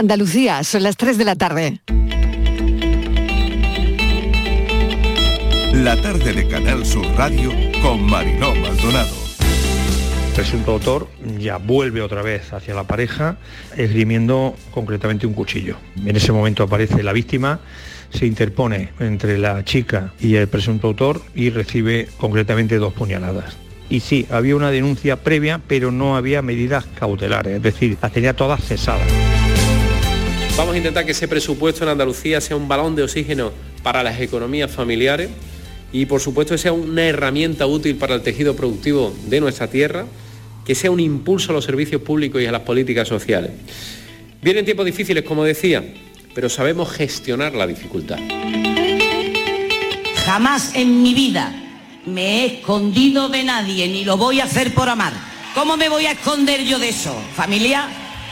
Andalucía, son las 3 de la tarde. La tarde de Canal Sur Radio con Mariló Maldonado. El presunto autor ya vuelve otra vez hacia la pareja esgrimiendo concretamente un cuchillo. En ese momento aparece la víctima, se interpone entre la chica y el presunto autor y recibe concretamente dos puñaladas. Y sí, había una denuncia previa, pero no había medidas cautelares, es decir, las tenía todas cesadas. Vamos a intentar que ese presupuesto en Andalucía sea un balón de oxígeno para las economías familiares y por supuesto sea una herramienta útil para el tejido productivo de nuestra tierra, que sea un impulso a los servicios públicos y a las políticas sociales. Vienen tiempos difíciles, como decía, pero sabemos gestionar la dificultad. Jamás en mi vida me he escondido de nadie, ni lo voy a hacer por amar. ¿Cómo me voy a esconder yo de eso? Familia,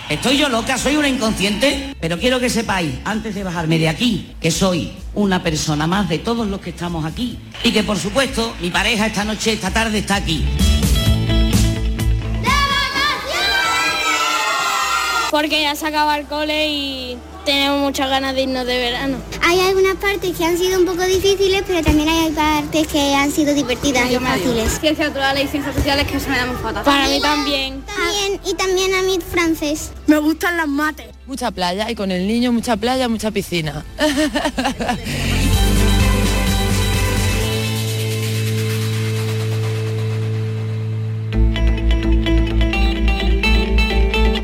¿estoy yo loca? ¿Soy una inconsciente? Pero quiero que sepáis, antes de bajarme de aquí, que soy una persona más de todos los que estamos aquí. Y que por supuesto, mi pareja esta noche, esta tarde está aquí. Porque ya se acaba el cole y tenemos muchas ganas de irnos de verano. Hay algunas partes que han sido un poco difíciles, pero también hay partes que han sido divertidas y fáciles. Ciencias naturales y ciencias sociales que se me dan muy fatal. Para mí también. También, y también a mí francés. Me gustan las mates. Mucha playa y con el niño mucha playa, mucha piscina.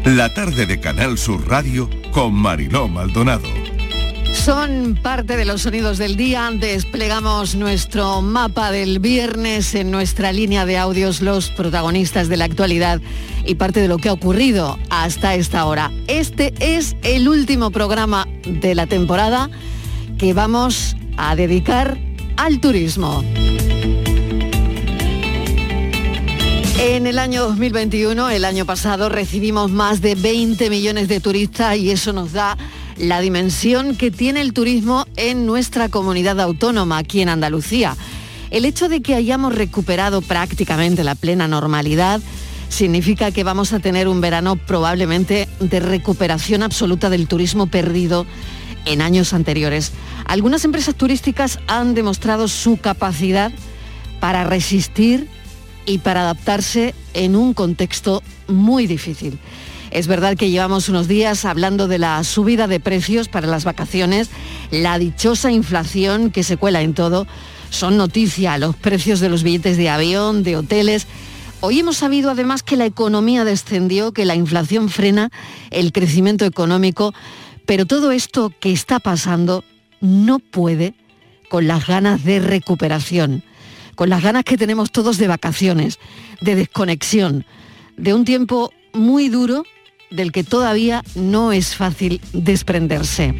La tarde de Canal Sur Radio con Mariló Maldonado. Son parte de los sonidos del día. Desplegamos nuestro mapa del viernes en nuestra línea de audios, los protagonistas de la actualidad y parte de lo que ha ocurrido hasta esta hora. Este es el último programa de la temporada que vamos a dedicar al turismo. En el año 2021, el año pasado, recibimos más de 20 millones de turistas y eso nos da la dimensión que tiene el turismo en nuestra comunidad autónoma, aquí en Andalucía. El hecho de que hayamos recuperado prácticamente la plena normalidad significa que vamos a tener un verano probablemente de recuperación absoluta del turismo perdido en años anteriores. Algunas empresas turísticas han demostrado su capacidad para resistir y para adaptarse en un contexto muy difícil. Es verdad que llevamos unos días hablando de la subida de precios para las vacaciones, la dichosa inflación que se cuela en todo, son noticia los precios de los billetes de avión, de hoteles. Hoy hemos sabido además que la economía descendió, que la inflación frena el crecimiento económico, pero todo esto que está pasando no puede con las ganas de recuperación con las ganas que tenemos todos de vacaciones, de desconexión, de un tiempo muy duro del que todavía no es fácil desprenderse.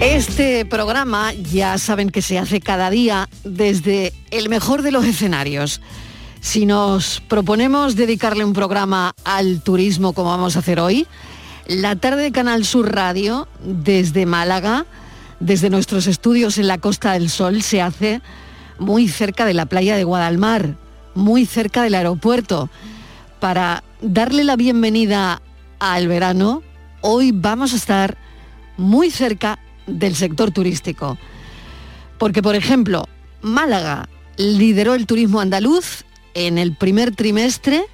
Este programa ya saben que se hace cada día desde el mejor de los escenarios. Si nos proponemos dedicarle un programa al turismo como vamos a hacer hoy, la tarde de Canal Sur Radio desde Málaga desde nuestros estudios en la Costa del Sol se hace muy cerca de la playa de Guadalmar, muy cerca del aeropuerto. Para darle la bienvenida al verano, hoy vamos a estar muy cerca del sector turístico. Porque, por ejemplo, Málaga lideró el turismo andaluz en el primer trimestre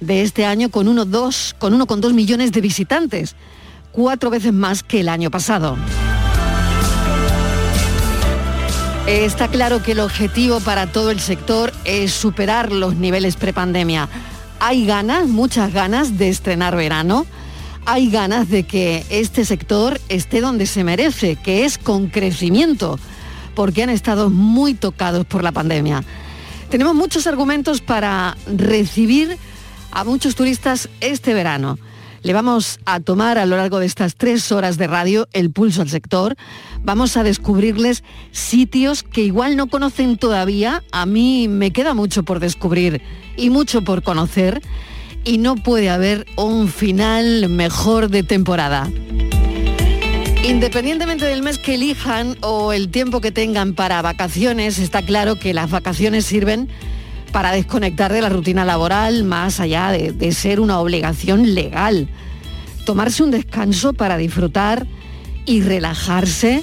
de este año con 1,2 con 1,2 millones de visitantes, cuatro veces más que el año pasado. Está claro que el objetivo para todo el sector es superar los niveles prepandemia. Hay ganas, muchas ganas de estrenar verano. Hay ganas de que este sector esté donde se merece, que es con crecimiento, porque han estado muy tocados por la pandemia. Tenemos muchos argumentos para recibir a muchos turistas este verano. Le vamos a tomar a lo largo de estas tres horas de radio el pulso al sector. Vamos a descubrirles sitios que igual no conocen todavía. A mí me queda mucho por descubrir y mucho por conocer. Y no puede haber un final mejor de temporada. Independientemente del mes que elijan o el tiempo que tengan para vacaciones, está claro que las vacaciones sirven para desconectar de la rutina laboral más allá de, de ser una obligación legal. tomarse un descanso para disfrutar y relajarse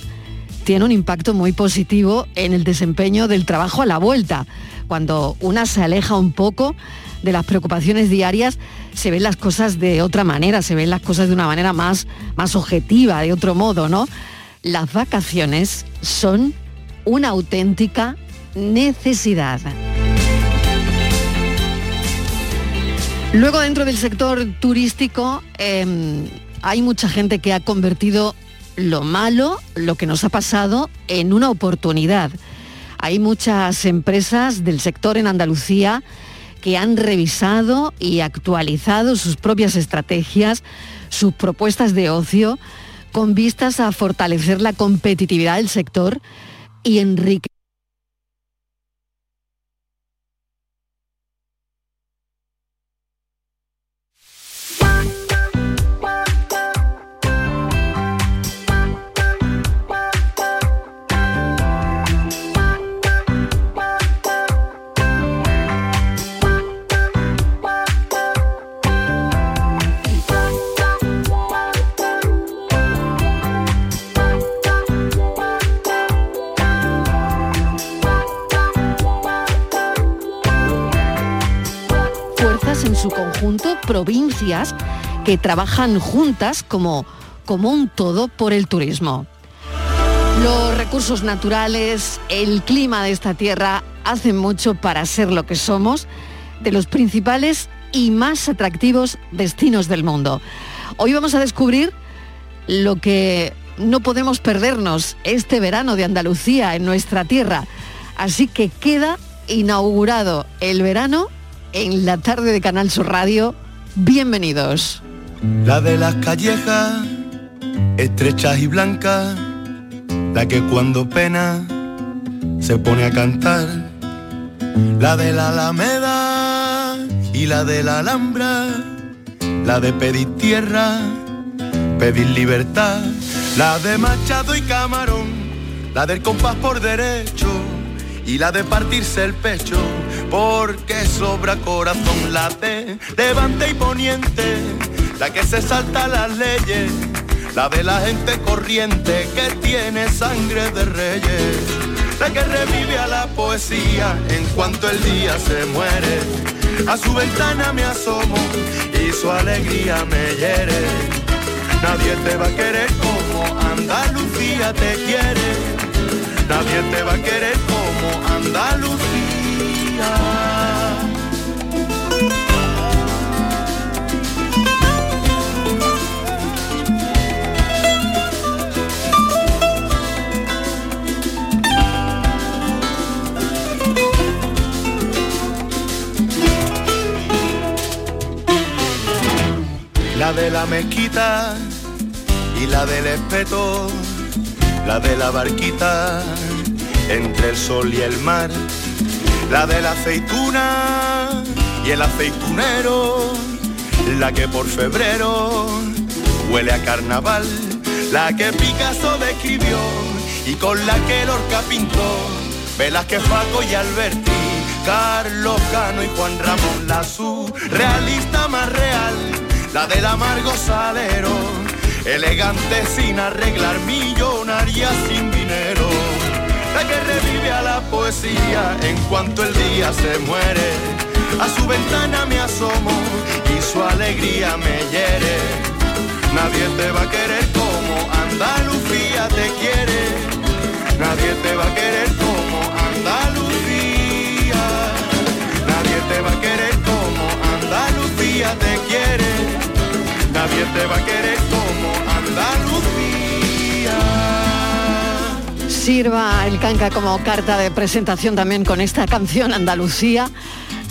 tiene un impacto muy positivo en el desempeño del trabajo a la vuelta. Cuando una se aleja un poco de las preocupaciones diarias, se ven las cosas de otra manera, se ven las cosas de una manera más, más objetiva, de otro modo, ¿no? Las vacaciones son una auténtica necesidad. Luego dentro del sector turístico em, hay mucha gente que ha convertido lo malo, lo que nos ha pasado, en una oportunidad. Hay muchas empresas del sector en Andalucía que han revisado y actualizado sus propias estrategias, sus propuestas de ocio, con vistas a fortalecer la competitividad del sector y enriquecer que trabajan juntas como, como un todo por el turismo. Los recursos naturales, el clima de esta tierra hacen mucho para ser lo que somos, de los principales y más atractivos destinos del mundo. Hoy vamos a descubrir lo que no podemos perdernos este verano de Andalucía en nuestra tierra. Así que queda inaugurado el verano en la tarde de Canal Sur Radio Bienvenidos. La de las callejas, estrechas y blancas, la que cuando pena se pone a cantar. La de la Alameda y la de la Alhambra, la de pedir tierra, pedir libertad. La de Machado y Camarón, la del compás por derecho y la de partirse el pecho porque sobra corazón late, levante y poniente, la que se salta las leyes, la de la gente corriente que tiene sangre de reyes, la que revive a la poesía en cuanto el día se muere, a su ventana me asomo y su alegría me hiere, nadie te va a querer como Andalucía te quiere, nadie te va a querer como Andalucía. La de la mezquita y la del espeto, la de la barquita entre el sol y el mar la de la aceituna y el aceitunero, la que por febrero huele a carnaval, la que Picasso describió y con la que Lorca pintó, que Faco y Alberti, Carlos Cano y Juan Ramón, la realista más real, la del amargo salero, elegante sin arreglar, millonaria sin dinero que revive a la poesía en cuanto el día se muere. A su ventana me asomo y su alegría me hiere. Nadie te va a querer como Andalucía te quiere. Nadie te va a querer como Andalucía. Nadie te va a querer como Andalucía te quiere. Nadie te va a querer como Andalucía sirva el canca como carta de presentación también con esta canción Andalucía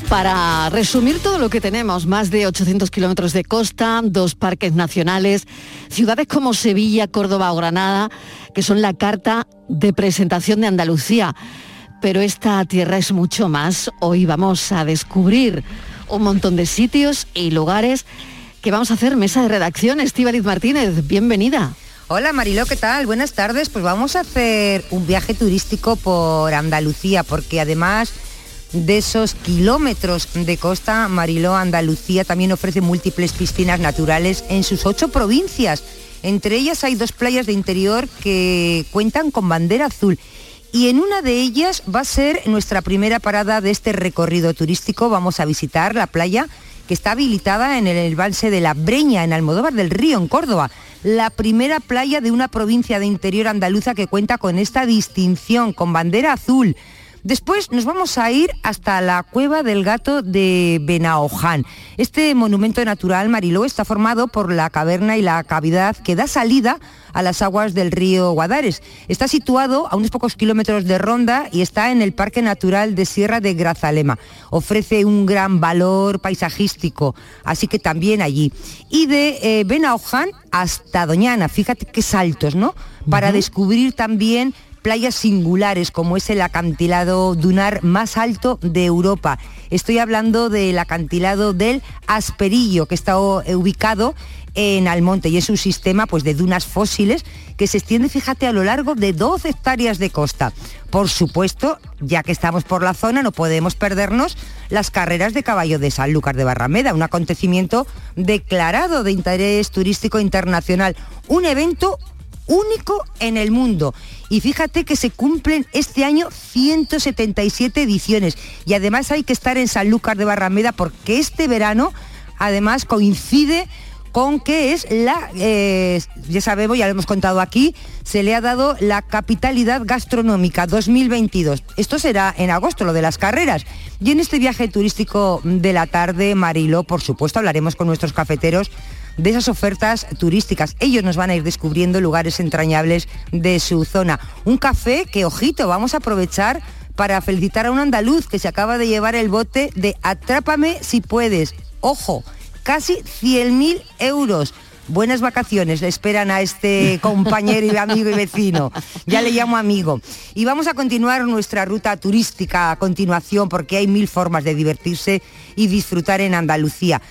para resumir todo lo que tenemos, más de 800 kilómetros de costa, dos parques nacionales, ciudades como Sevilla, Córdoba o Granada, que son la carta de presentación de Andalucía. Pero esta tierra es mucho más. Hoy vamos a descubrir un montón de sitios y lugares que vamos a hacer mesa de redacción. Estíbaliz Martínez, bienvenida. Hola Marilo, ¿qué tal? Buenas tardes. Pues vamos a hacer un viaje turístico por Andalucía, porque además de esos kilómetros de costa, Mariló, Andalucía también ofrece múltiples piscinas naturales en sus ocho provincias. Entre ellas hay dos playas de interior que cuentan con bandera azul. Y en una de ellas va a ser nuestra primera parada de este recorrido turístico. Vamos a visitar la playa que está habilitada en el embalse de La Breña, en Almodóvar del Río, en Córdoba. La primera playa de una provincia de interior andaluza que cuenta con esta distinción, con bandera azul. Después nos vamos a ir hasta la cueva del gato de Benaoján. Este monumento natural, Mariló, está formado por la caverna y la cavidad que da salida a las aguas del río Guadares. Está situado a unos pocos kilómetros de Ronda y está en el Parque Natural de Sierra de Grazalema. Ofrece un gran valor paisajístico, así que también allí. Y de eh, Benaoján hasta Doñana, fíjate qué saltos, ¿no? Para descubrir también playas singulares como es el acantilado dunar más alto de Europa. Estoy hablando del acantilado del Asperillo, que está ubicado en Almonte y es un sistema pues, de dunas fósiles que se extiende, fíjate, a lo largo de 12 hectáreas de costa. Por supuesto, ya que estamos por la zona, no podemos perdernos las carreras de caballo de Sanlúcar de Barrameda, un acontecimiento declarado de interés turístico internacional, un evento único en el mundo. Y fíjate que se cumplen este año 177 ediciones. Y además hay que estar en Sanlúcar de Barrameda porque este verano además coincide con que es la, eh, ya sabemos, ya lo hemos contado aquí, se le ha dado la capitalidad gastronómica 2022. Esto será en agosto, lo de las carreras. Y en este viaje turístico de la tarde, Marilo, por supuesto, hablaremos con nuestros cafeteros de esas ofertas turísticas. Ellos nos van a ir descubriendo lugares entrañables de su zona. Un café que, ojito, vamos a aprovechar para felicitar a un andaluz que se acaba de llevar el bote de Atrápame si puedes. Ojo, casi 100.000 euros. Buenas vacaciones le esperan a este compañero y amigo y vecino. Ya le llamo amigo. Y vamos a continuar nuestra ruta turística a continuación porque hay mil formas de divertirse y disfrutar en Andalucía.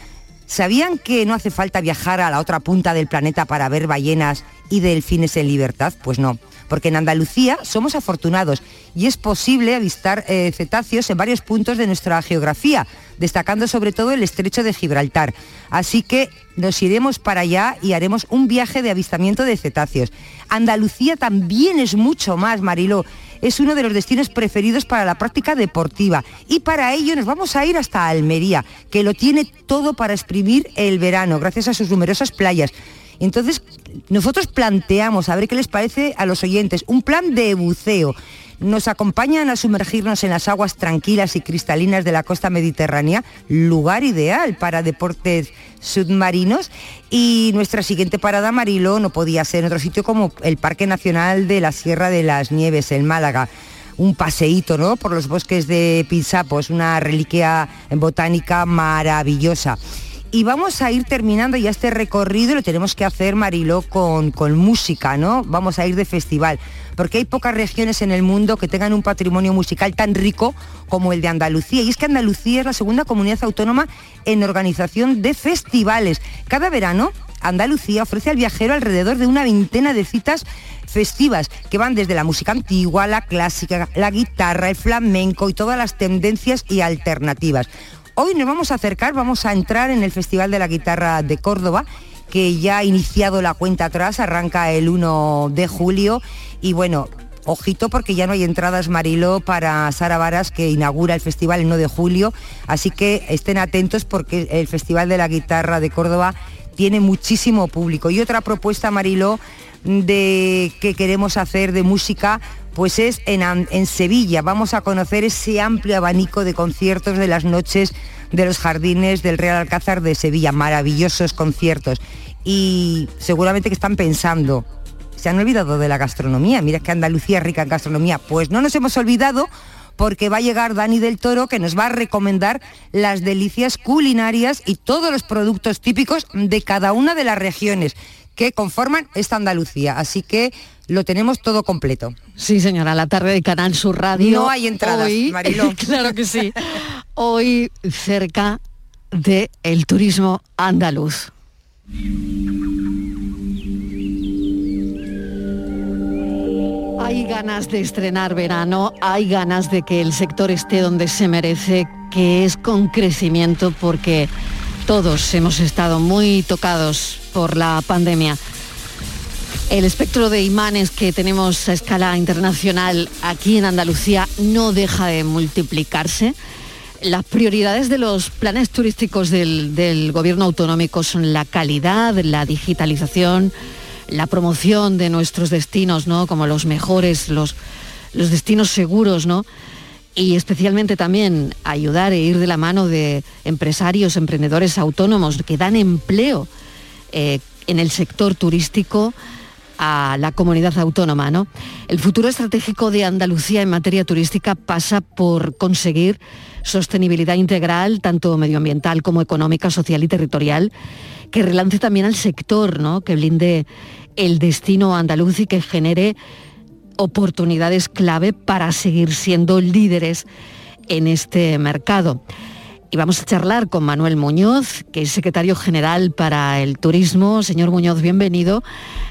¿Sabían que no hace falta viajar a la otra punta del planeta para ver ballenas y delfines en libertad? Pues no, porque en Andalucía somos afortunados y es posible avistar eh, cetáceos en varios puntos de nuestra geografía, destacando sobre todo el estrecho de Gibraltar. Así que nos iremos para allá y haremos un viaje de avistamiento de cetáceos. Andalucía también es mucho más, Mariló es uno de los destinos preferidos para la práctica deportiva y para ello nos vamos a ir hasta Almería, que lo tiene todo para exprimir el verano gracias a sus numerosas playas. Entonces, nosotros planteamos, a ver qué les parece a los oyentes, un plan de buceo nos acompañan a sumergirnos en las aguas tranquilas y cristalinas de la costa mediterránea, lugar ideal para deportes submarinos. Y nuestra siguiente parada, Marilo, no podía ser en otro sitio como el Parque Nacional de la Sierra de las Nieves, en Málaga un paseíto ¿no? por los bosques de Pinzapos, una reliquia botánica maravillosa. Y vamos a ir terminando ya este recorrido, lo tenemos que hacer, Mariló, con, con música, ¿no? Vamos a ir de festival, porque hay pocas regiones en el mundo que tengan un patrimonio musical tan rico como el de Andalucía. Y es que Andalucía es la segunda comunidad autónoma en organización de festivales. Cada verano Andalucía ofrece al viajero alrededor de una veintena de citas festivas que van desde la música antigua, la clásica, la guitarra, el flamenco y todas las tendencias y alternativas. Hoy nos vamos a acercar, vamos a entrar en el Festival de la Guitarra de Córdoba, que ya ha iniciado la cuenta atrás, arranca el 1 de julio y bueno, ojito porque ya no hay entradas Marilo para Sara Varas que inaugura el festival el 1 de julio, así que estén atentos porque el Festival de la Guitarra de Córdoba tiene muchísimo público. Y otra propuesta Marilo de que queremos hacer de música pues es en, en, Sevilla. Vamos a conocer ese amplio abanico de conciertos de las noches de los jardines del Real Alcázar de Sevilla. Maravillosos conciertos. Y seguramente que están pensando, se han olvidado de la gastronomía. Mira que Andalucía es rica en gastronomía. Pues no nos hemos olvidado porque va a llegar Dani del Toro que nos va a recomendar las delicias culinarias y todos los productos típicos de cada una de las regiones que conforman esta Andalucía. Así que lo tenemos todo completo. Sí, señora, la tarde de Canal Sur Radio. No hay entradas, Mariló. claro que sí. Hoy cerca del el turismo andaluz. Hay ganas de estrenar verano, hay ganas de que el sector esté donde se merece, que es con crecimiento, porque todos hemos estado muy tocados por la pandemia. El espectro de imanes que tenemos a escala internacional aquí en Andalucía no deja de multiplicarse. Las prioridades de los planes turísticos del, gobierno autonómico son la calidad, la digitalización, la promoción de nuestros destinos, ¿no? Como los mejores, los, los destinos seguros, ¿no? Y especialmente también ayudar e ir de la mano de empresarios, emprendedores autónomos que dan empleo eh, en el sector turístico a la comunidad autónoma. ¿no? El futuro estratégico de Andalucía en materia turística pasa por conseguir sostenibilidad integral, tanto medioambiental como económica, social y territorial, que relance también al sector, ¿no? que blinde el destino andaluz y que genere oportunidades clave para seguir siendo líderes en este mercado. Y vamos a charlar con Manuel Muñoz, que es secretario general para el turismo. Señor Muñoz, bienvenido.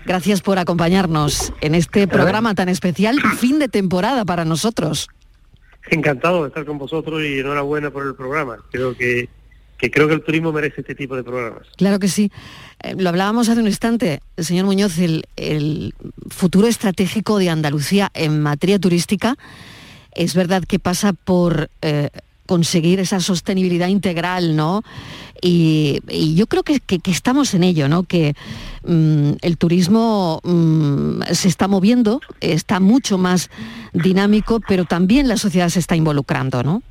Gracias por acompañarnos en este programa tan especial, fin de temporada para nosotros. Encantado de estar con vosotros y enhorabuena por el programa. Creo que, creo que el turismo merece este tipo de programas. Claro que sí. Eh, lo hablábamos hace un instante, señor Muñoz, el, futuro estratégico de Andalucía en materia turística es verdad que pasa por eh, conseguir esa sostenibilidad integral, ¿no? Y, yo creo que, estamos en ello, ¿no? Que mm, el turismo mm, se está moviendo, está mucho más dinámico, pero también la sociedad se está involucrando, ¿no?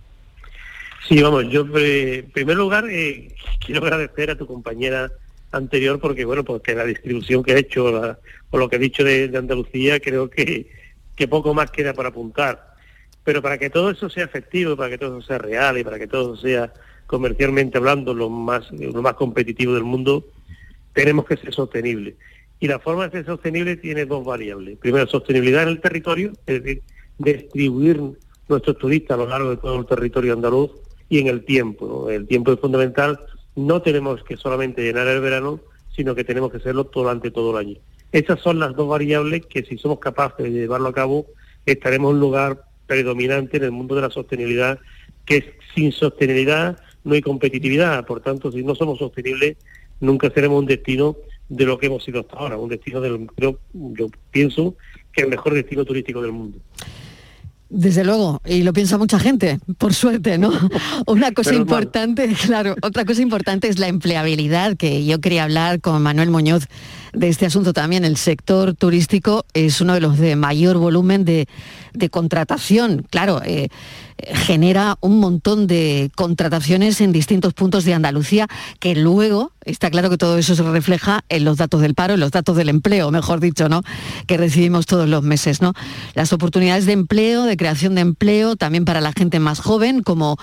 Sí, vamos, yo eh, en primer lugar eh, quiero agradecer a tu compañera anterior porque, bueno, porque la distribución que ha hecho o lo que ha dicho de, Andalucía, creo que, que poco más queda para apuntar pero para que todo eso sea efectivo, para que todo eso sea real y para que todo sea comercialmente hablando lo más, lo más competitivo del mundo, tenemos que ser sostenibles. Y la forma de ser sostenible tiene dos variables. Primero, sostenibilidad en el territorio, es decir, distribuir nuestros turistas a lo largo de todo el territorio andaluz y en el tiempo. El tiempo es fundamental. No tenemos que solamente llenar el verano, sino que tenemos que hacerlo durante todo el año. Esas son las dos variables que si somos capaces de llevarlo a cabo, estaremos en un lugar predominante en el mundo de la sostenibilidad, que sin sostenibilidad no hay competitividad. Por tanto, si no somos sostenibles, nunca seremos un destino de lo que hemos sido hasta ahora, un destino del, creo, yo pienso que el mejor destino turístico del mundo. Desde luego, y lo piensa mucha gente, por suerte, ¿no? Una cosa importante, claro, otra cosa importante es la empleabilidad, que yo quería hablar con Manuel Muñoz de este asunto también. El sector turístico es uno de los de mayor volumen de, contratación. Claro, eh, genera un montón de contrataciones en distintos puntos de Andalucía que luego está claro que todo eso se refleja en los datos del paro, en los datos del empleo, mejor dicho, ¿no? Que recibimos todos los meses, ¿no? Las oportunidades de empleo, de creación de empleo, también para la gente más joven, como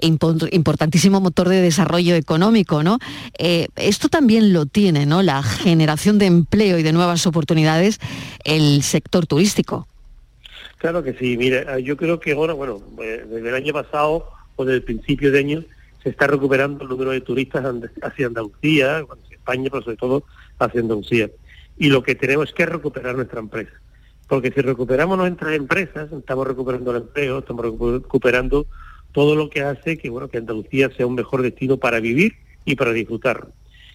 importantísimo motor de desarrollo económico, ¿no? Eh, esto también lo tiene, ¿no? La generación de empleo y de nuevas oportunidades el sector turístico. Claro que sí, mira, yo creo que ahora, bueno, eh, desde el año pasado o desde el principio de año se está recuperando el número de turistas hacia Andalucía, hacia España, pero sobre todo hacia Andalucía. Y lo que tenemos es que recuperar nuestra empresa. Porque si recuperamos nuestras empresas, estamos recuperando el empleo, estamos recuperando todo lo que hace que bueno que Andalucía sea un mejor destino para vivir y para disfrutar.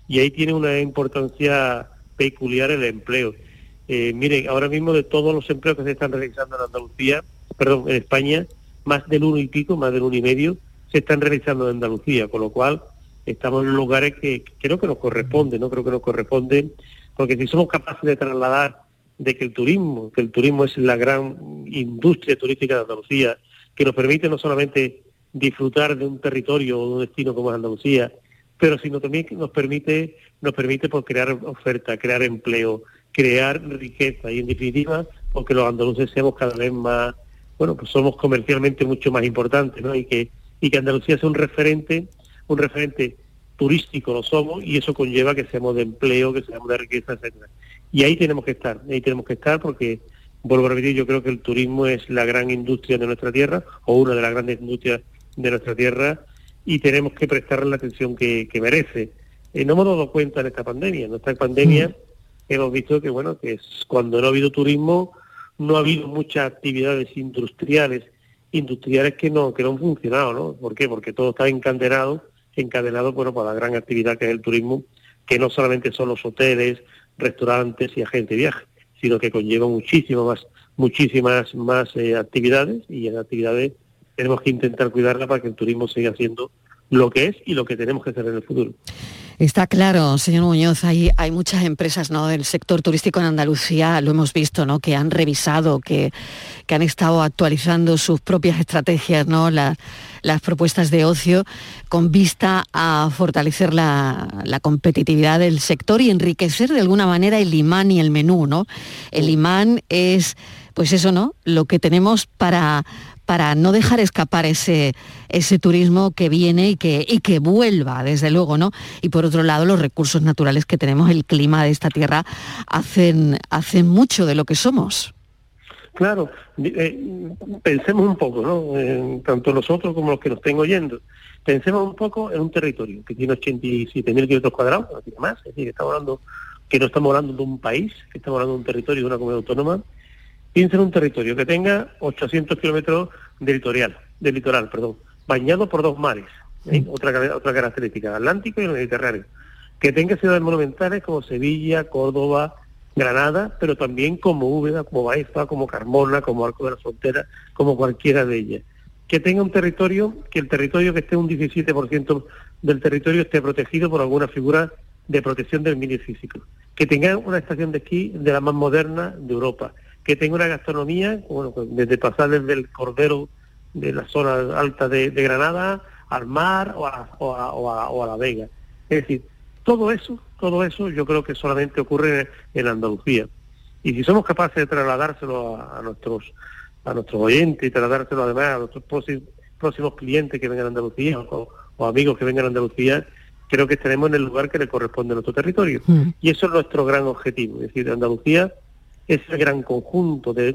Y ahí tiene una importancia peculiar el empleo. Eh, miren, ahora mismo de todos los empleos que se están realizando en Andalucía, perdón, en España, más del uno y pico, más del uno y medio, se están realizando en Andalucía, con lo cual estamos en lugares que creo que nos corresponden, no creo que nos corresponden, porque si somos capaces de trasladar de que el turismo, que el turismo es la gran industria turística de Andalucía, que nos permite no solamente disfrutar de un territorio o de un destino como es Andalucía, pero sino también que nos permite, nos permite por crear oferta, crear empleo, crear riqueza y en definitiva porque los andaluces seamos cada vez más, bueno, pues somos comercialmente mucho más importantes, ¿no? Y que, y que Andalucía sea un referente, un referente turístico lo somos y eso conlleva que seamos de empleo, que seamos de riqueza, etcétera. Y ahí tenemos que estar, ahí tenemos que estar porque vuelvo a repetir, yo creo que el turismo es la gran industria de nuestra tierra, o una de las grandes industrias de nuestra tierra, y tenemos que prestarle la atención que, merece. Eh, no hemos dado cuenta en esta pandemia. En esta pandemia mm. Hemos visto que, bueno, que cuando no ha habido turismo, no ha habido muchas actividades industriales, industriales que no, que no han funcionado, ¿no? ¿Por qué? Porque todo está encadenado, encadenado, bueno, para la gran actividad que es el turismo, que no solamente son los hoteles, restaurantes y agentes de viaje, sino que conlleva muchísimas más, muchísimas más eh, actividades y en actividades tenemos que intentar cuidarla para que el turismo siga siendo lo que es y lo que tenemos que hacer en el futuro. Está claro, señor Muñoz, hay, hay muchas empresas ¿no? del sector turístico en Andalucía, lo hemos visto, ¿no? que han revisado, que, que han estado actualizando sus propias estrategias, ¿no? las propuestas de ocio, con vista a fortalecer la, la, competitividad del sector y enriquecer de alguna manera el imán y el menú. ¿no? El imán es, pues eso, ¿no? lo que tenemos para para no dejar escapar ese, ese turismo que viene y que, y que vuelva, desde luego, ¿no? Y por otro lado, los recursos naturales que tenemos, el clima de esta tierra, hacen, hacen mucho de lo que somos. Claro, eh, pensemos un poco, ¿no? tanto nosotros como los que nos estén oyendo. Pensemos un poco en un territorio que tiene 87.000 kilómetros cuadrados, no tiene más, es decir, estamos hablando que no estamos hablando de un país, que estamos hablando de un territorio de una comunidad autónoma, Piensa en un territorio que tenga 800 kilómetros de litoral, de litoral, perdón, bañado por dos mares, ¿eh? otra, otra característica, Atlántico y el Mediterráneo. Que tenga ciudades monumentales como Sevilla, Córdoba, Granada, pero también como Úbeda, como Baeza, como Carmona, como Arco de la Frontera, como cualquiera de ellas. Que tenga un territorio, que el territorio que esté un 17% del territorio esté protegido por alguna figura de protección del medio físico. Que tenga una estación de esquí de la más moderna de Europa que tenga una gastronomía, bueno, pues, desde pasar desde el cordero de la zona alta de, Granada al mar o a, o, a, la Vega. Es decir, todo eso, todo eso yo creo que solamente ocurre en, Andalucía. Y si somos capaces de trasladárselo a, nuestros a nuestros oyentes y trasladárselo además a nuestros próximos, clientes que vengan a Andalucía o, amigos que vengan a Andalucía, creo que estaremos en el lugar que le corresponde a nuestro territorio. Mm. Y eso es nuestro gran objetivo. Es decir, Andalucía ese gran conjunto de,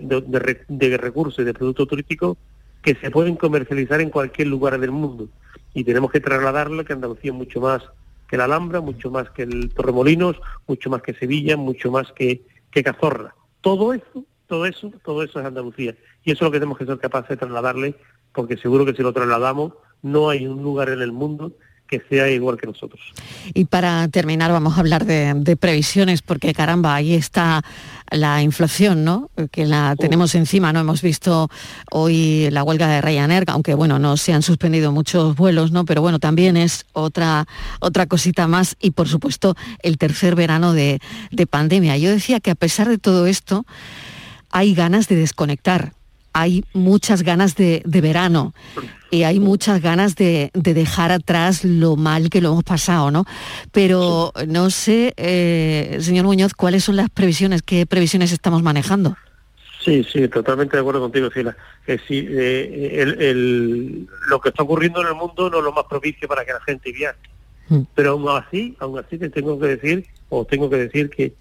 recursos y de productos turísticos que se pueden comercializar en cualquier lugar del mundo. Y tenemos que trasladarlo que Andalucía es mucho más que la Alhambra, mucho más que el Torremolinos, mucho más que Sevilla, mucho más que, que Cazorla. Todo eso, todo eso, todo eso es Andalucía. Y eso es lo que tenemos que ser capaces de trasladarle, porque seguro que si lo trasladamos, no hay un lugar en el mundo que sea igual que nosotros. Y para terminar vamos a hablar de, previsiones, porque caramba, ahí está la inflación, ¿no? Que la tenemos encima, ¿no? Hemos visto hoy la huelga de Ryanair, aunque bueno, no se han suspendido muchos vuelos, ¿no? Pero bueno, también es otra, otra cosita más y por supuesto el tercer verano de, de pandemia. Yo decía que a pesar de todo esto, hay ganas de desconectar, hay muchas ganas de, verano y hay muchas ganas de, dejar atrás lo mal que lo hemos pasado, ¿no? Pero no sé, eh, señor Muñoz, ¿cuáles son las previsiones? ¿Qué previsiones estamos manejando? Sí, sí, totalmente de acuerdo contigo, Sila. Que sí, eh, lo que está ocurriendo en el mundo no es lo más propicio para que la gente viaje. Mm. Pero aún así, aún así te tengo que decir, o tengo que decir que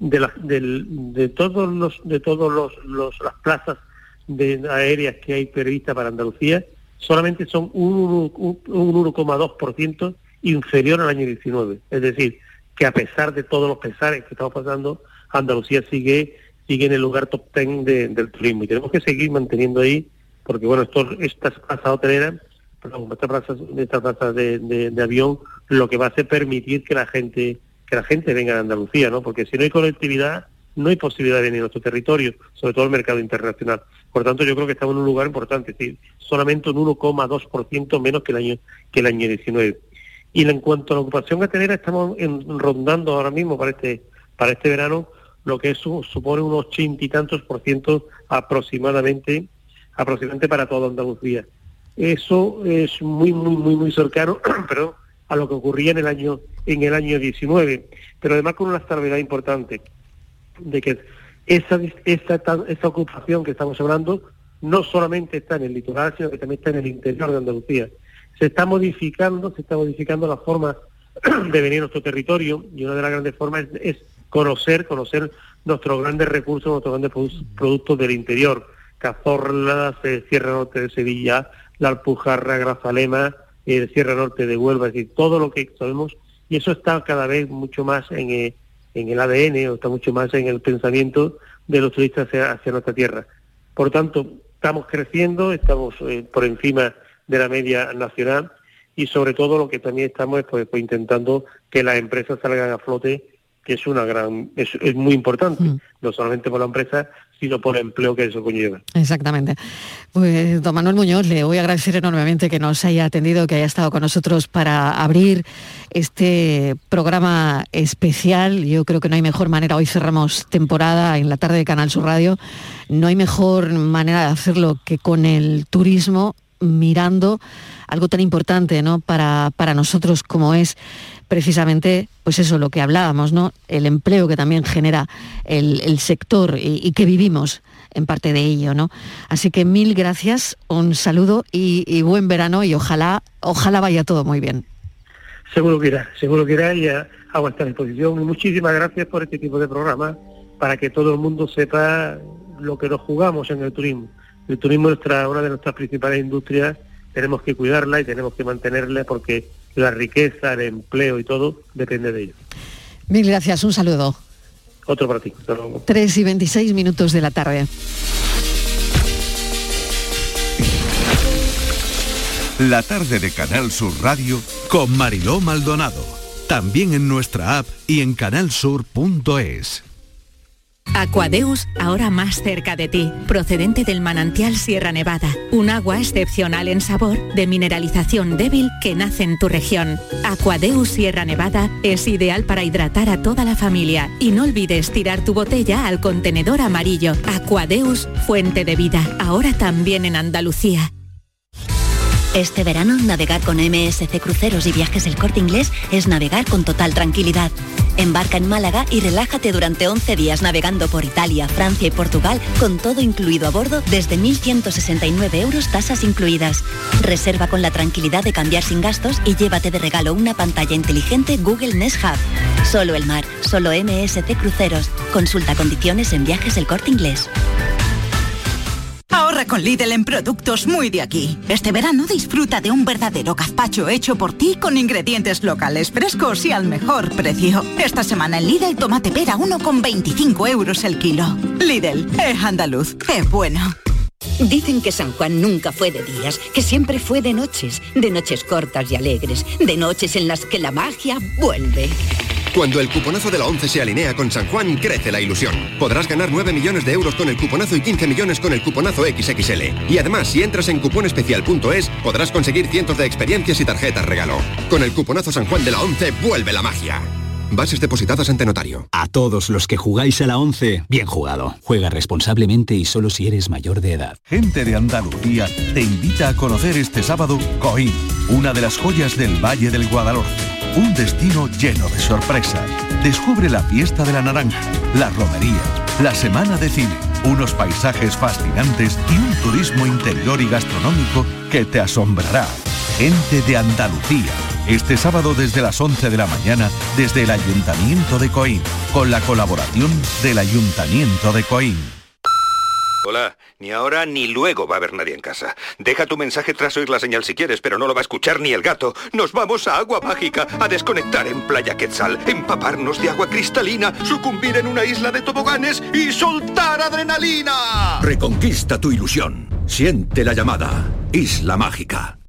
de, de todos los, de todos los las plazas de aéreas que hay previstas para Andalucía solamente son un, un, 1,2% inferior al año 19. Es decir, que a pesar de todos los pesares que estamos pasando, Andalucía sigue sigue en el lugar top 10 del turismo y tenemos que seguir manteniendo ahí, porque bueno, esto, estas plazas hoteleras, estas plazas, plazas de, de, avión, lo que va a hacer permitir que la gente que la gente venga a Andalucía, ¿no? Porque si no hay conectividad, no hay posibilidad de venir a nuestro territorio, sobre todo el mercado internacional. Por tanto, yo creo que estamos en un lugar importante, es decir, solamente un 1,2% menos que el año que el año 19. Y en cuanto a la ocupación hotelera, estamos rondando ahora mismo para este para este verano lo que supone unos ochenta y tantos por ciento aproximadamente aproximadamente para toda Andalucía. Eso es muy muy muy muy cercano, a lo que ocurría en el año en el año 19, pero además con una salvedad importante de que esa, esa, ocupación que estamos hablando no solamente está en el litoral, sino que también está en el interior de Andalucía. Se está modificando, se está modificando la forma de venir a nuestro territorio y una de las grandes formas es, conocer, conocer nuestros grandes recursos, nuestros grandes productos del interior. Cazorla, Sierra Norte de Sevilla, la Alpujarra, Grazalema, el Sierra Norte de Huelva, es decir, todo lo que sabemos, y eso está cada vez mucho más en, eh, en el ADN o está mucho más en el pensamiento de los turistas hacia, nuestra tierra. Por tanto, estamos creciendo, estamos eh, por encima de la media nacional y sobre todo lo que también estamos es pues, pues intentando que las empresas salgan a flote que es una gran es, muy importante mm. no solamente por la empresa sino por el empleo que eso conlleva. Exactamente. Pues don Manuel Muñoz le voy a agradecer enormemente que nos haya atendido que haya estado con nosotros para abrir este programa especial. Yo creo que no hay mejor manera hoy cerramos temporada en la tarde de Canal Sur Radio no hay mejor manera de hacerlo que con el turismo mirando algo tan importante ¿no? para, para nosotros como es precisamente, pues eso, lo que hablábamos, ¿no? El empleo que también genera el, sector y, que vivimos en parte de ello, ¿no? Así que mil gracias, un saludo y, buen verano y ojalá, ojalá vaya todo muy bien. Seguro que irá, seguro que irá y a, a vuestra disposición. Muchísimas gracias por este tipo de programa para que todo el mundo sepa lo que nos jugamos en el turismo. El turismo es una de nuestras principales industrias, tenemos que cuidarla y tenemos que mantenerla porque la riqueza, el empleo y todo depende de ello. Mil gracias, un saludo. Otro para ti. 3 y 26 minutos de la tarde. La tarde de Canal Sur Radio con Mariló Maldonado. También en nuestra app y en canalsur.es. Aquadeus, ahora más cerca de ti, procedente del manantial Sierra Nevada, un agua excepcional en sabor, de mineralización débil que nace en tu región. Aquadeus Sierra Nevada es ideal para hidratar a toda la familia y no olvides tirar tu botella al contenedor amarillo. Aquadeus, fuente de vida, ahora también en Andalucía. Este verano, navegar con MSC Cruceros y Viajes El Corte Inglés es navegar con total tranquilidad. Embarca en Málaga y relájate durante 11 días navegando por Italia, Francia y Portugal con todo incluido a bordo desde 1.169 euros tasas incluidas. Reserva con la tranquilidad de cambiar sin gastos y llévate de regalo una pantalla inteligente Google Nest Hub. Solo el mar, solo MSC Cruceros. Consulta condiciones en Viajes El Corte Inglés. Con Lidl en productos muy de aquí. Este verano disfruta de un verdadero gazpacho hecho por ti con ingredientes locales frescos y al mejor precio. Esta semana en Lidl tomate pera 1,25 euros el kilo. Lidl, es andaluz, es bueno. Dicen que San Juan nunca fue de días, que siempre fue de noches, de noches cortas y alegres, de noches en las que la magia vuelve. Cuando el cuponazo de la 11 se alinea con San Juan, crece la ilusión. Podrás ganar 9 millones de euros con el cuponazo y 15 millones con el cuponazo XXL. Y además, si entras en cuponespecial.es, podrás conseguir cientos de experiencias y tarjetas regalo. Con el cuponazo San Juan de la 11, vuelve la magia. Bases depositadas ante notario. A todos los que jugáis a la 11, bien jugado. Juega responsablemente y solo si eres mayor de edad. Gente de Andalucía te invita a conocer este sábado Coín, una de las joyas del Valle del Guadalhorce un destino lleno de sorpresas. Descubre la fiesta de la naranja, la romería, la semana de cine, unos paisajes fascinantes y un turismo interior y gastronómico que te asombrará. Gente de Andalucía. Este sábado desde las 11 de la mañana desde el Ayuntamiento de Coín, con la colaboración del Ayuntamiento de Coín. Hola, ni ahora ni luego va a haber nadie en casa. Deja tu mensaje tras oír la señal si quieres, pero no lo va a escuchar ni el gato. Nos vamos a agua mágica, a desconectar en Playa Quetzal, empaparnos de agua cristalina, sucumbir en una isla de toboganes y soltar adrenalina. Reconquista tu ilusión. Siente la llamada. Isla Mágica.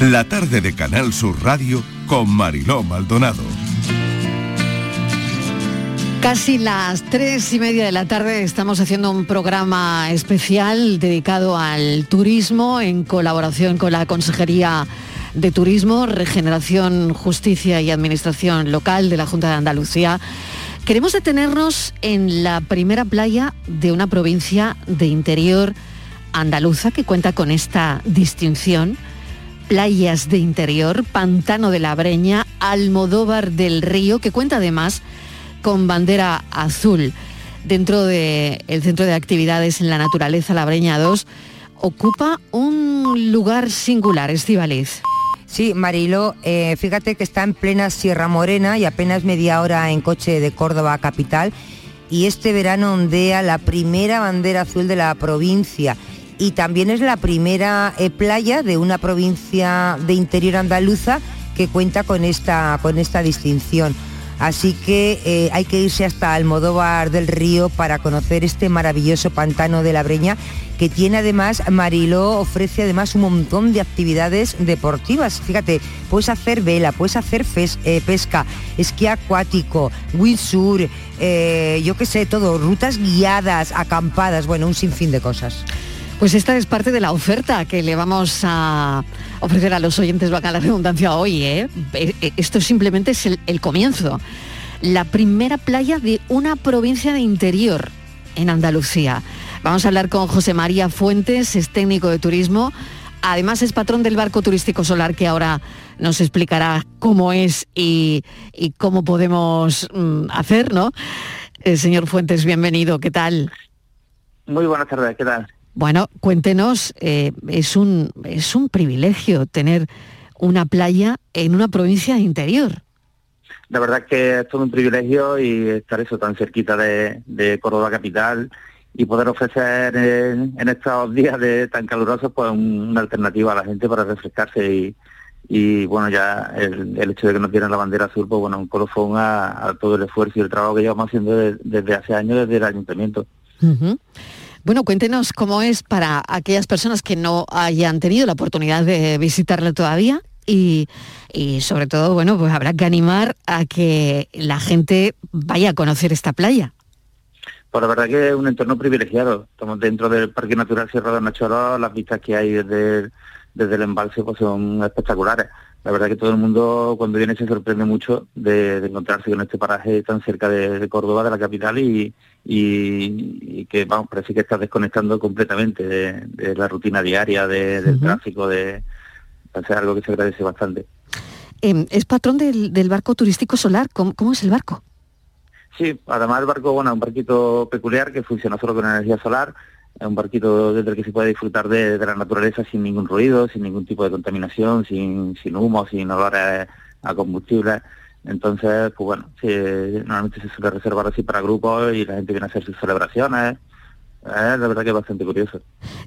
La tarde de Canal Sur Radio con Mariló Maldonado. Casi las tres y media de la tarde estamos haciendo un programa especial dedicado al turismo en colaboración con la Consejería de Turismo, Regeneración, Justicia y Administración Local de la Junta de Andalucía. Queremos detenernos en la primera playa de una provincia de interior andaluza que cuenta con esta distinción playas de interior, Pantano de la Breña, Almodóvar del Río, que cuenta además con bandera azul. Dentro del Centro de Actividades en la Naturaleza La Breña 2, ocupa un lugar singular, Estivaliz. Sí, Marilo, eh, fíjate que está en plena Sierra Morena y apenas media hora en coche de Córdoba capital y este verano ondea la primera bandera azul de la provincia y también es la primera eh, playa de una provincia de interior andaluza que cuenta con esta, con esta distinción. Así que eh, hay que irse hasta Almodóvar del Río para conocer este maravilloso pantano de la Breña que tiene además, Mariló ofrece además un montón de actividades deportivas. Fíjate, puedes hacer vela, puedes hacer eh, pesca, esquí acuático, windsurf, eh, yo qué sé, todo, rutas guiadas, acampadas, bueno, un sinfín de cosas. Pues esta es parte de la oferta que le vamos a ofrecer a los oyentes, a la redundancia hoy. ¿eh? Esto simplemente es el comienzo. La primera playa de una provincia de interior en Andalucía. Vamos a hablar con José María Fuentes, es técnico de turismo. Además es patrón del barco turístico solar que ahora nos explicará cómo es y, cómo podemos mm, hacer, ¿no? Eh, señor Fuentes, bienvenido, ¿qué tal? Muy buenas tardes, ¿qué tal? Bueno, cuéntenos, eh, es, un, es un privilegio tener una playa en una provincia de interior. La verdad que es todo un privilegio y estar eso tan cerquita de, de Córdoba capital y poder ofrecer en, estos días de tan calurosos pues una alternativa a la gente para refrescarse y, bueno ya el, hecho de que nos dieran la bandera azul pues bueno un colofón a, todo el esfuerzo y el trabajo que llevamos haciendo desde hace años desde el ayuntamiento. Bueno, cuéntenos cómo es para aquellas personas que no hayan tenido la oportunidad de visitarla todavía y, y, sobre todo, bueno, pues habrá que animar a que la gente vaya a conocer esta playa. Pues la verdad que es un entorno privilegiado. Estamos dentro del Parque Natural Sierra de Nachoro, las vistas que hay desde, desde el embalse pues son espectaculares. La verdad que todo el mundo cuando viene se sorprende mucho de, encontrarse con este paraje tan cerca de, Córdoba, de la capital, y, que vamos, parece que está desconectando completamente de, la rutina diaria, del tráfico, de hacer algo que se agradece bastante. Em, es patrón del, barco turístico solar. ¿Cómo es el barco? Sí, además el barco, bueno, es un barquito peculiar que funciona solo con energía solar, es un barquito desde el que se puede disfrutar de, la naturaleza sin ningún ruido, sin ningún tipo de contaminación, sin, sin humo, sin olores a combustible. Entonces, pues bueno, normalmente se suele reservar así para grupos y la gente viene a hacer sus celebraciones, la verdad que es bastante curioso.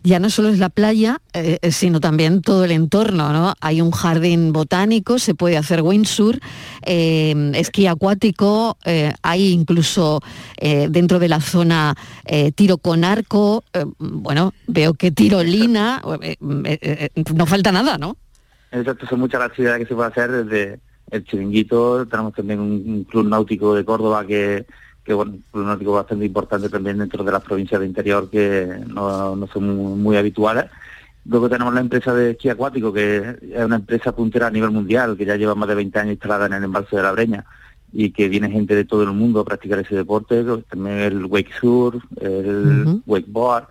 Ya no solo es la playa, eh, eh, sino también todo el entorno, ¿no? Hay un jardín botánico, se puede hacer windsurf, eh, esquí acuático, hay incluso dentro de la zona tiro con arco, bueno, veo que tirolina, no falta nada, ¿no? Exacto, son muchas las actividades que se puede hacer desde el chiringuito, tenemos también un club náutico de Córdoba que que bueno, un bastante importante también dentro de las provincias de interior que no, son muy, habituales. Luego tenemos la empresa de esquí acuático, que es una empresa puntera a nivel mundial, que ya lleva más de 20 años instalada en el embalse de la Breña y que viene gente de todo el mundo a practicar ese deporte, también el wake surf, el wakeboard,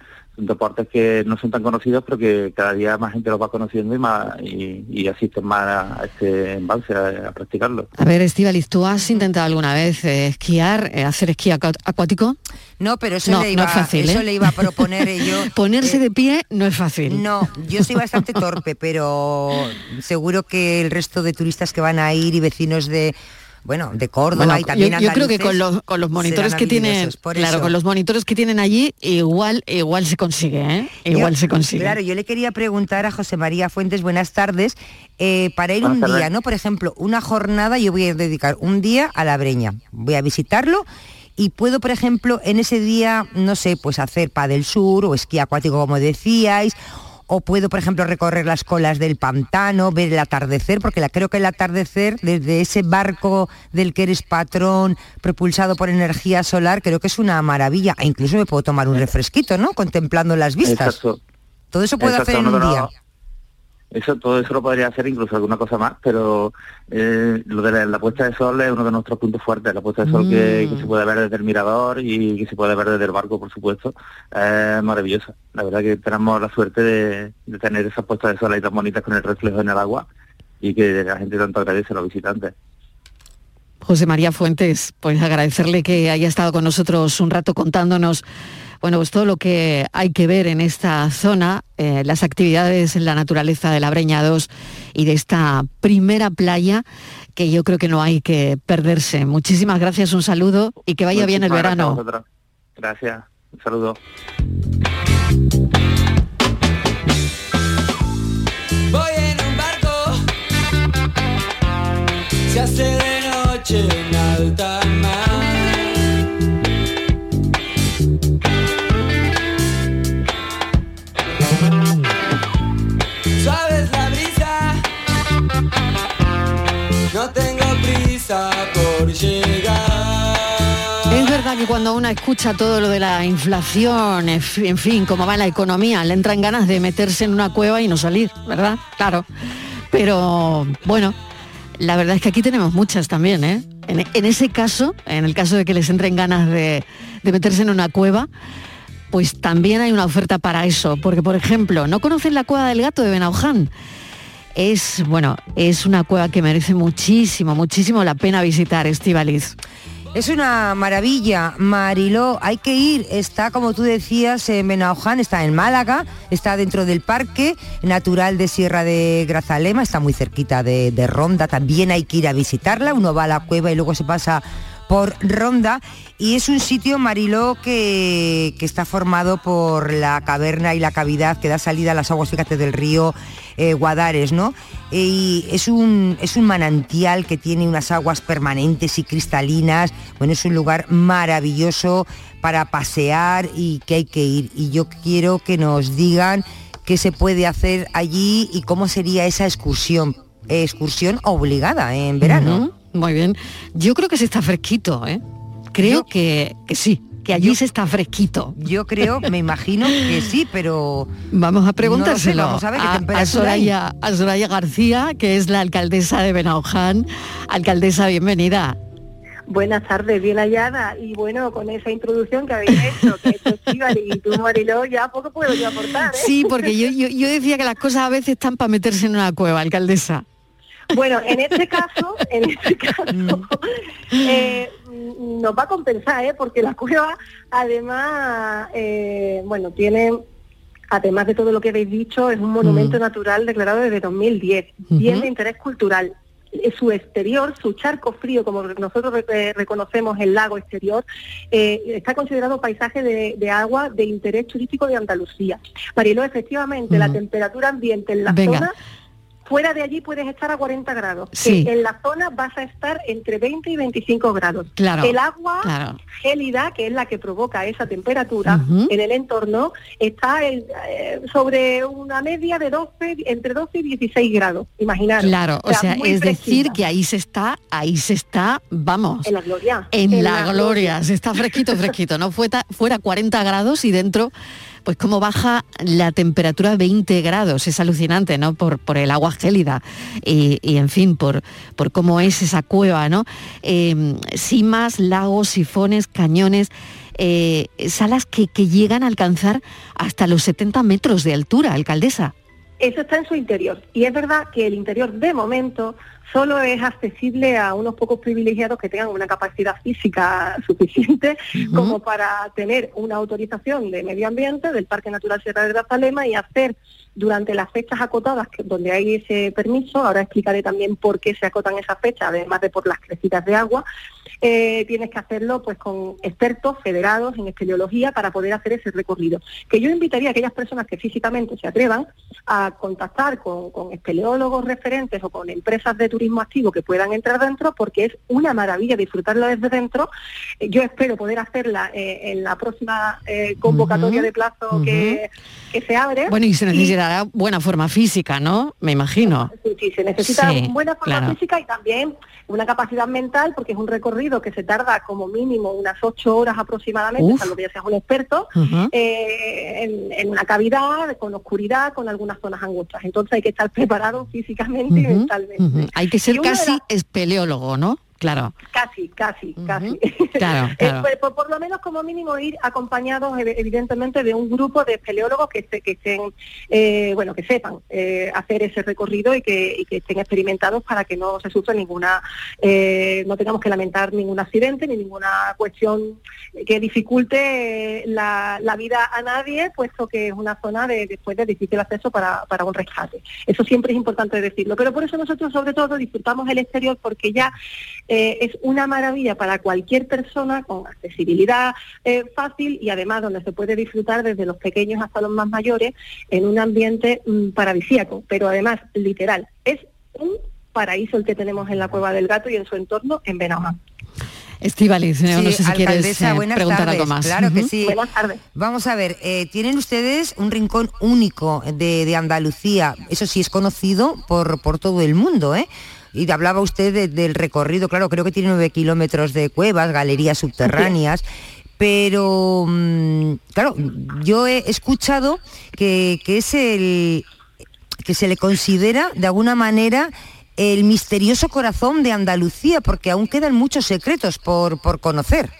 deportes que no son tan conocidos, pero que cada día más gente los va conociendo y más y, asisten más a este embalse a, practicarlo. A ver, Estivalis, ¿tú has intentado alguna vez eh, esquiar, eh, hacer esquí acuático? No, pero eso, le, iba, eso ¿eh? le iba a proponer yo. Ponerse de pie no es fácil. No, yo soy bastante torpe, pero seguro que el resto de turistas que van a ir y vecinos de bueno, de Córdoba y también yo, yo creo que con los, con los monitores que tienen, claro, con los monitores que tienen allí, igual, igual se consigue, ¿eh? Igual se consigue. Claro, yo le quería preguntar a José María Fuentes, buenas tardes, eh, para ir un día, ¿no? Por ejemplo, una jornada, yo voy a dedicar un día a la Breña, voy a visitarlo y puedo, por ejemplo, en ese día, no sé, pues hacer del sur o esquí acuático, como decíais, o puedo, por ejemplo, recorrer las colas del pantano, ver el atardecer, porque la, creo que el atardecer desde ese barco del que eres patrón, propulsado por energía solar, creo que es una maravilla. E incluso me puedo tomar un refresquito, ¿no? Contemplando las vistas. Todo eso puedo hacer en un día. Eso todo eso lo podría hacer incluso alguna cosa más, pero eh, lo de la, puesta de sol es uno de nuestros puntos fuertes, la puesta de sol que, se puede ver desde el mirador y que se puede ver desde el barco, por supuesto, es maravillosa. La verdad que tenemos la suerte de, tener esas puestas de sol ahí tan bonitas con el reflejo en el agua y que la gente tanto agradece a los visitantes. José María Fuentes, pues agradecerle que haya estado con nosotros un rato contándonos bueno, pues todo lo que hay que ver en esta zona, eh, las actividades en la naturaleza de la Breña 2 y de esta primera playa que yo creo que no hay que perderse. Muchísimas gracias, un saludo y que vaya bien el verano. Gracias, un saludo. Voy en un barco, se hace de noche en alta mar. Cuando uno escucha todo lo de la inflación, en fin, cómo va la economía, le entran ganas de meterse en una cueva y no salir, ¿verdad? Claro. Pero bueno, la verdad es que aquí tenemos muchas también, ¿eh? En, ese caso, en el caso de que les entren ganas de, meterse en una cueva, pues también hay una oferta para eso. Porque, por ejemplo, ¿no conocen la cueva del gato de Benauján? es, bueno, es una cueva que merece muchísimo, muchísimo la pena visitar, Estivaliz. Es una maravilla, Mariló, hay que ir, está como tú decías en Benaoján, está en Málaga, está dentro del Parque Natural de Sierra de Grazalema, está muy cerquita de Ronda, también hay que ir a visitarla, uno va a la cueva y luego se pasa por Ronda y es un sitio, Mariló, que, que, está formado por la caverna y la cavidad que da salida a las aguas, fíjate, del río eh, Guadares, ¿no? Y es un, es un manantial que tiene unas aguas permanentes y cristalinas, bueno, es un lugar maravilloso para pasear y que hay que ir. Y yo quiero que nos digan qué se puede hacer allí y cómo sería esa excursión, excursión obligada en verano. Muy bien. Yo creo que se está fresquito, ¿eh? Creo que, que sí que allí se está fresquito. Yo creo, me imagino que sí, pero... Vamos a preguntárselo vamos a, ver a, Soraya, García, que es la alcaldesa de Benauján. Alcaldesa, bienvenida. Buenas tardes, bien hallada. Y bueno, con esa introducción que habéis hecho, que hecho y tú, Mariló, ya poco puedo yo aportar. ¿eh? Sí, porque yo, yo decía que las cosas a veces están para meterse en una cueva, alcaldesa. Bueno, en este caso, en este caso, mm. eh, nos va a compensar, ¿eh? porque la cueva además, eh, bueno, tiene, además de todo lo que habéis dicho, es un monumento mm. natural declarado desde 2010, bien de interés cultural. Su exterior, su charco frío, como nosotros reconocemos el lago exterior, está considerado paisaje de, agua de interés turístico de Andalucía. Mariló, efectivamente, la temperatura ambiente en la zona Fuera de allí puedes estar a 40 grados. En la zona vas a estar entre 20 y 25 grados. Claro, el agua gélida, que es la que provoca esa temperatura en el entorno, está eh, sobre una media de 12, entre 12 y 16 grados. Imaginar. Claro, o sea, es decir que ahí se está, ahí se está, vamos. En la gloria. En, la, gloria. se está fresquito, fresquito, ¿no? Fuera, fuera 40 grados y dentro pues cómo baja la temperatura a 20 grados, es alucinante, ¿no? Por, por el agua gélida y, en fin, por, por cómo es esa cueva, ¿no? Eh, simas, lagos, sifones, cañones, eh, salas que, que llegan a alcanzar hasta los 70 metros de altura, alcaldesa. Eso está en su interior. Y es verdad que el interior de momento solo es accesible a unos pocos privilegiados que tengan una capacidad física suficiente como para tener una autorización de medio ambiente del Parque Natural Sierra de Grazalema y hacer durante las fechas acotadas donde hay ese permiso, ahora explicaré también por qué se acotan esas fechas, además de por las crecidas de agua, eh, tienes que hacerlo pues con expertos federados en espeleología para poder hacer ese recorrido. Que yo invitaría a aquellas personas que físicamente se atrevan a contactar con, con espeleólogos referentes o con empresas de turismo activo que puedan entrar dentro porque es una maravilla disfrutarlo desde dentro. Eh, Yo espero poder hacerla eh, en la próxima eh, convocatoria de plazo que, que se abre. Bueno, y se necesitará buena forma física, ¿no? Me imagino. Sí, sí, se necesita Sí, buena forma claro. física y también una capacidad mental, porque es un recorrido que se tarda como mínimo unas ocho horas aproximadamente, Uf. salvo que ya seas un experto, eh, en, en una cavidad, con oscuridad, con algunas zonas angostas. Entonces hay que estar preparado físicamente y mentalmente. Hay que ser casi espeleólogo, ¿no? Claro, Casi, casi, casi. claro, Eh, claro. pues, por, por lo menos como mínimo ir acompañados ev- evidentemente de un grupo de espeleólogos que, se- que estén, eh, bueno, que sepan eh, hacer ese recorrido y que, y que estén experimentados para que no se sufra ninguna, eh, no tengamos que lamentar ningún accidente ni ninguna cuestión que dificulte eh, la, la vida a nadie, puesto que es una zona de después de difícil acceso para, para un rescate. Eso siempre es importante decirlo, pero por eso nosotros sobre todo disfrutamos el exterior porque ya eh, es una maravilla para cualquier persona con accesibilidad eh, fácil y además donde se puede disfrutar desde los pequeños hasta los más mayores en un ambiente mm, paradisíaco, pero además literal. Es un paraíso el que tenemos en la Cueva del Gato y en su entorno en Benaján. Estivaliz, no, no sé si quieres eh, preguntar tardes. algo más. Claro que sí. Buenas tardes. Vamos a ver, eh, tienen ustedes un rincón único de, de Andalucía, eso sí es conocido por, por todo el mundo, ¿eh? Y hablaba usted de- del recorrido, claro, creo que tiene nueve kilómetros de cuevas, galerías subterráneas, pero mm, claro, yo he escuchado que, que es el que se le considera de alguna manera el misterioso corazón de Andalucía, porque aún quedan muchos secretos por, por conocer.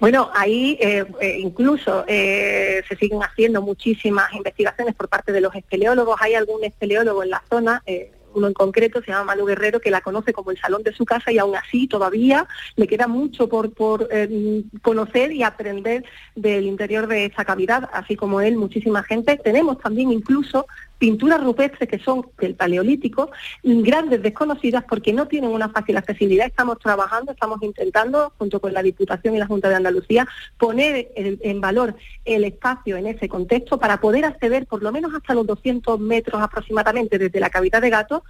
Bueno, ahí eh, eh, incluso eh, se siguen haciendo muchísimas investigaciones por parte de los espeleólogos. Hay algún espeleólogo en la zona, eh, uno en concreto, se llama Manu Guerrero, que la conoce como el salón de su casa y aún así todavía le queda mucho por, por eh, conocer y aprender del interior de esa cavidad, así como él, muchísima gente. Tenemos también incluso pinturas rupestres que son del Paleolítico, grandes desconocidas porque no tienen una fácil accesibilidad. Estamos trabajando, estamos intentando, junto con la Diputación y la Junta de Andalucía, poner en valor el espacio en ese contexto para poder acceder por lo menos hasta los 200 metros aproximadamente desde la cavidad de gato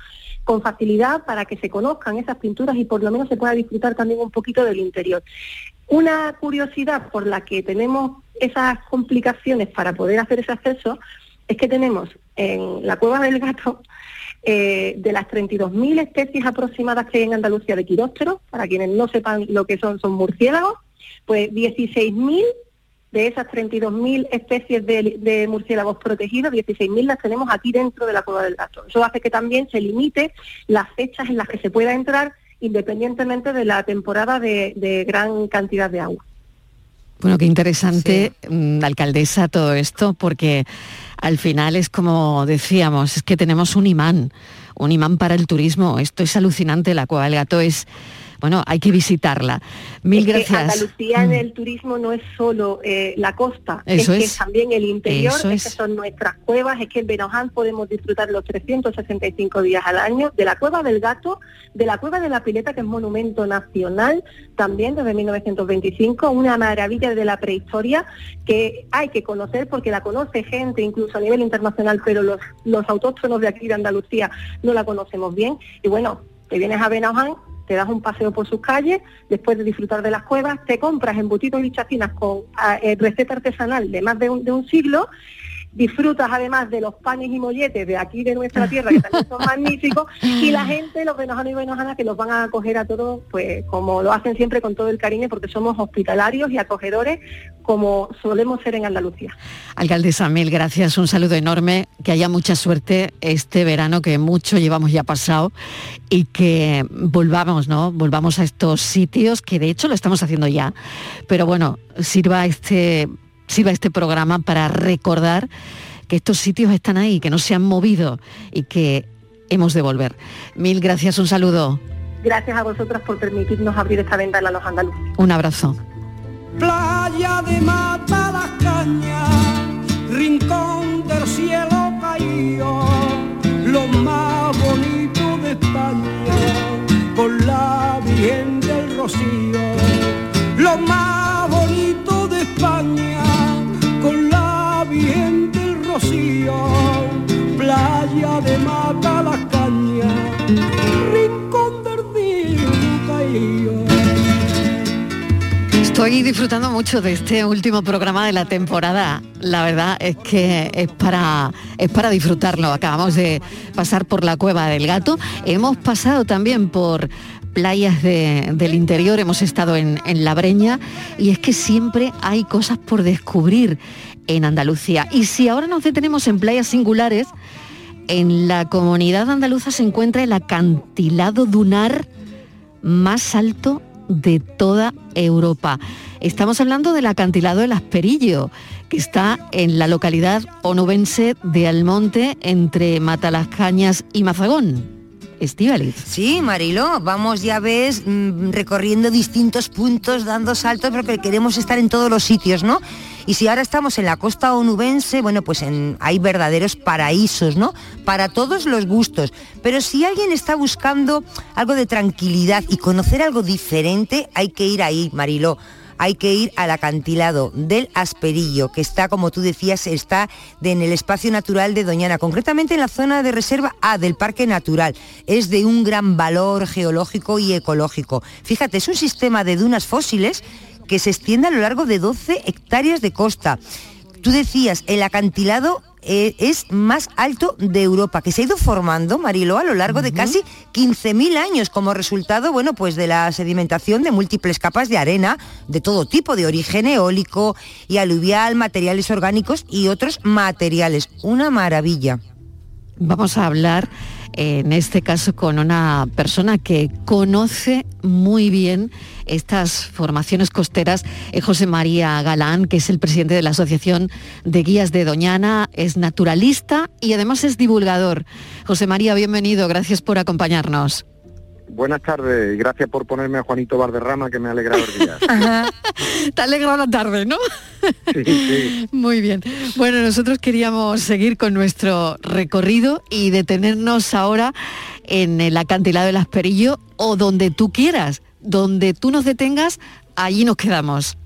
con facilidad para que se conozcan esas pinturas y por lo menos se pueda disfrutar también un poquito del interior. Una curiosidad por la que tenemos esas complicaciones para poder hacer ese acceso es que tenemos en la cueva del gato eh, de las 32.000 especies aproximadas que hay en Andalucía de quirópteros, para quienes no sepan lo que son, son murciélagos, pues 16.000 de esas 32.000 especies de, murciélagos protegidos, 16.000 las tenemos aquí dentro de la cueva del gato. Eso hace que también se limite las fechas en las que se pueda entrar independientemente de la temporada de gran cantidad de agua. Bueno, qué interesante, mm, alcaldesa, todo esto, porque al final es como decíamos, es que tenemos un imán, un imán para el turismo. Esto es alucinante, la Cueva del Gato es, bueno, hay que visitarla. Mil Es que gracias. Andalucía en Mm. el turismo no es solo eh, la costa, Eso es que también el interior, Eso es. que es. son nuestras cuevas, es que en Benoján podemos disfrutar los 365 días al año, de la Cueva del Gato, de la Cueva de la Pileta, que es monumento nacional, también desde 1925, una maravilla de la prehistoria que hay que conocer porque la conoce gente incluso a nivel internacional, pero los, los autóctonos de aquí de Andalucía no la conocemos bien. Y bueno, te vienes a Benoján, te das un paseo por sus calles, después de disfrutar de las cuevas, te compras embutidos y chacinas con ah, eh, receta artesanal de más de un, de un siglo, disfrutas además de los panes y molletes de aquí de nuestra tierra, que también son magníficos, y la gente, los venojanos y venojanas, que los van a acoger a todos, pues como lo hacen siempre con todo el cariño, porque somos hospitalarios y acogedores, como solemos ser en Andalucía. Alcaldesa, mil gracias, un saludo enorme, que haya mucha suerte este verano que mucho llevamos ya pasado y que volvamos, ¿no? Volvamos a estos sitios que de hecho lo estamos haciendo ya, pero bueno, sirva este sirva este programa para recordar que estos sitios están ahí, que no se han movido y que hemos de volver. Mil gracias, un saludo, Gracias a vosotras por permitirnos abrir esta ventana a los andaluces. un abrazo. Playa de mata las cañas, rincón del cielo caído, lo más bonito de España, con la Virgen del Rocío, lo más Playa de mata la Estoy disfrutando mucho de este último programa de la temporada. La verdad es que es para, es para disfrutarlo. Acabamos de pasar por la cueva del gato. Hemos pasado también por playas del interior, hemos estado en, en La Breña y es que siempre hay cosas por descubrir en Andalucía. Y si ahora nos detenemos en playas singulares, en la comunidad andaluza se encuentra el acantilado dunar más alto de toda Europa. Estamos hablando del acantilado del Asperillo, que está en la localidad onubense de Almonte, entre Matalascañas y Mazagón. Estíbaliz. Sí, Marilo, vamos ya ves mm, recorriendo distintos puntos, dando saltos, porque queremos estar en todos los sitios, ¿no? Y si ahora estamos en la costa onubense, bueno, pues en- hay verdaderos paraísos, ¿no? Para todos los gustos. Pero si alguien está buscando algo de tranquilidad y conocer algo diferente, hay que ir ahí, Mariló hay que ir al acantilado del Asperillo, que está, como tú decías, está en el espacio natural de Doñana, concretamente en la zona de reserva A del Parque Natural. Es de un gran valor geológico y ecológico. Fíjate, es un sistema de dunas fósiles que se extiende a lo largo de 12 hectáreas de costa. Tú decías, el acantilado eh, es más alto de Europa, que se ha ido formando, Mariló, a lo largo de casi 15.000 años como resultado, bueno, pues de la sedimentación de múltiples capas de arena de todo tipo, de origen eólico y aluvial, materiales orgánicos y otros materiales. Una maravilla. Vamos a hablar en este caso con una persona que conoce muy bien estas formaciones costeras, es José María Galán, que es el presidente de la Asociación de Guías de Doñana, es naturalista y además es divulgador. José María, bienvenido, gracias por acompañarnos. Buenas tardes y gracias por ponerme a Juanito Valderrama que me ha alegrado el día. Te ha alegrado la tarde, ¿no? Sí, sí. Muy bien. Bueno, nosotros queríamos seguir con nuestro recorrido y detenernos ahora en el acantilado del Asperillo o donde tú quieras. Donde tú nos detengas, allí nos quedamos.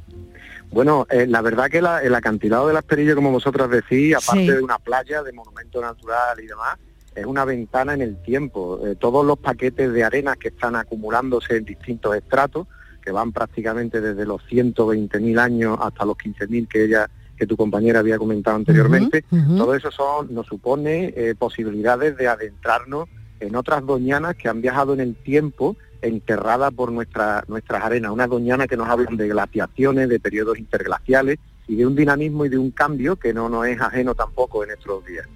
Bueno, eh, la verdad que la- el acantilado del Asperillo, como vosotras decís, aparte Sí. de una playa, de monumento natural y demás, es una ventana en el tiempo. Eh, todos los paquetes de arenas que están acumulándose en distintos estratos, que van prácticamente desde los 120.000 años hasta los 15.000 que ella que tu compañera había comentado anteriormente, todo eso son, nos supone eh, posibilidades de adentrarnos en otras doñanas que han viajado en el tiempo enterradas por nuestra, nuestras arenas, unas doñanas que nos hablan de glaciaciones, de periodos interglaciales y de un dinamismo y de un cambio que no nos es ajeno tampoco en estos días.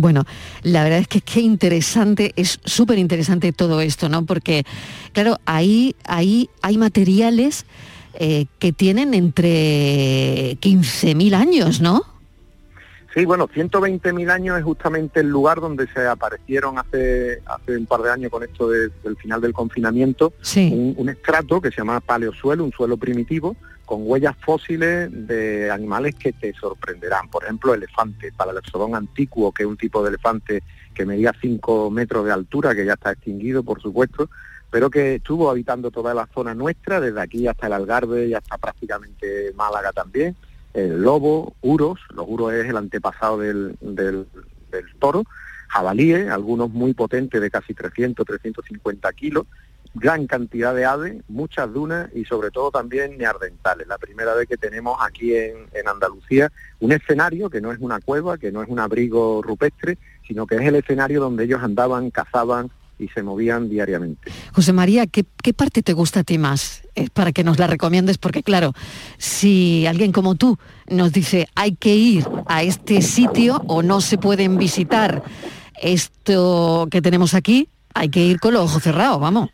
Bueno, la verdad es que qué interesante, es súper interesante todo esto, ¿no? Porque, claro, ahí, ahí hay materiales eh, que tienen entre 15.000 años, ¿no? Sí, bueno, 120.000 años es justamente el lugar donde se aparecieron hace, hace un par de años con esto de- del final del confinamiento, un, un estrato que se llama paleosuelo, un suelo primitivo, con huellas fósiles de animales que te sorprenderán. Por ejemplo, elefante, para el exodón antiguo, que es un tipo de elefante que medía 5 metros de altura, que ya está extinguido, por supuesto, pero que estuvo habitando toda la zona nuestra, desde aquí hasta el Algarve y hasta prácticamente Málaga también. El lobo, uros, los uros es el antepasado del, del, toro, jabalíes, algunos muy potentes de casi 300, 350 kilos, gran cantidad de aves, muchas dunas y sobre todo también neardentales. La primera vez que tenemos aquí en, en Andalucía un escenario que no es una cueva, que no es un abrigo rupestre, sino que es el escenario donde ellos andaban, cazaban y se movían diariamente. José María, ¿qué, parte te gusta a ti más? Es para que nos la recomiendes, porque claro, si alguien como tú nos dice hay que ir a este sitio o no se pueden visitar esto que tenemos aquí, hay que ir con los ojos cerrados, vamos.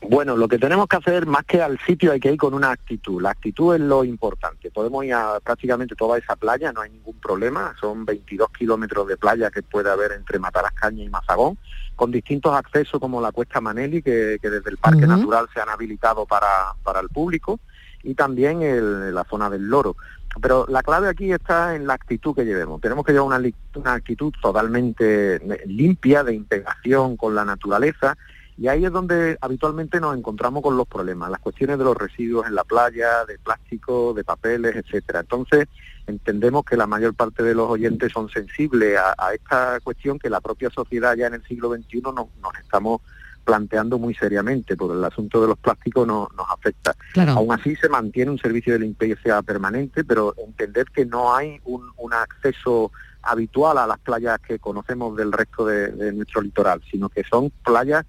Bueno, lo que tenemos que hacer más que al sitio hay que ir con una actitud. La actitud es lo importante. Podemos ir a prácticamente toda esa playa, no hay ningún problema. Son 22 kilómetros de playa que puede haber entre Matarascaña y Mazagón, con distintos accesos como la Cuesta Maneli, que, que desde el Parque. Natural se han habilitado para, para el público, y también el- la zona del Loro. Pero la clave aquí está en la actitud que llevemos. Tenemos que llevar una, actitud totalmente limpia, de integración con la naturaleza, y ahí es donde habitualmente nos encontramos con los problemas, las cuestiones de los residuos en la playa, de plástico, de papeles, etcétera. Entonces, entendemos que la mayor parte de los oyentes son sensibles a, a esta cuestión que la propia sociedad ya en el siglo XXI nos, nos estamos planteando muy seriamente, porque el asunto de los plásticos no, nos afecta. Aún así se mantiene un servicio de limpieza permanente, pero entender que no hay un, acceso habitual a las playas que conocemos del resto de, nuestro litoral, sino que son playas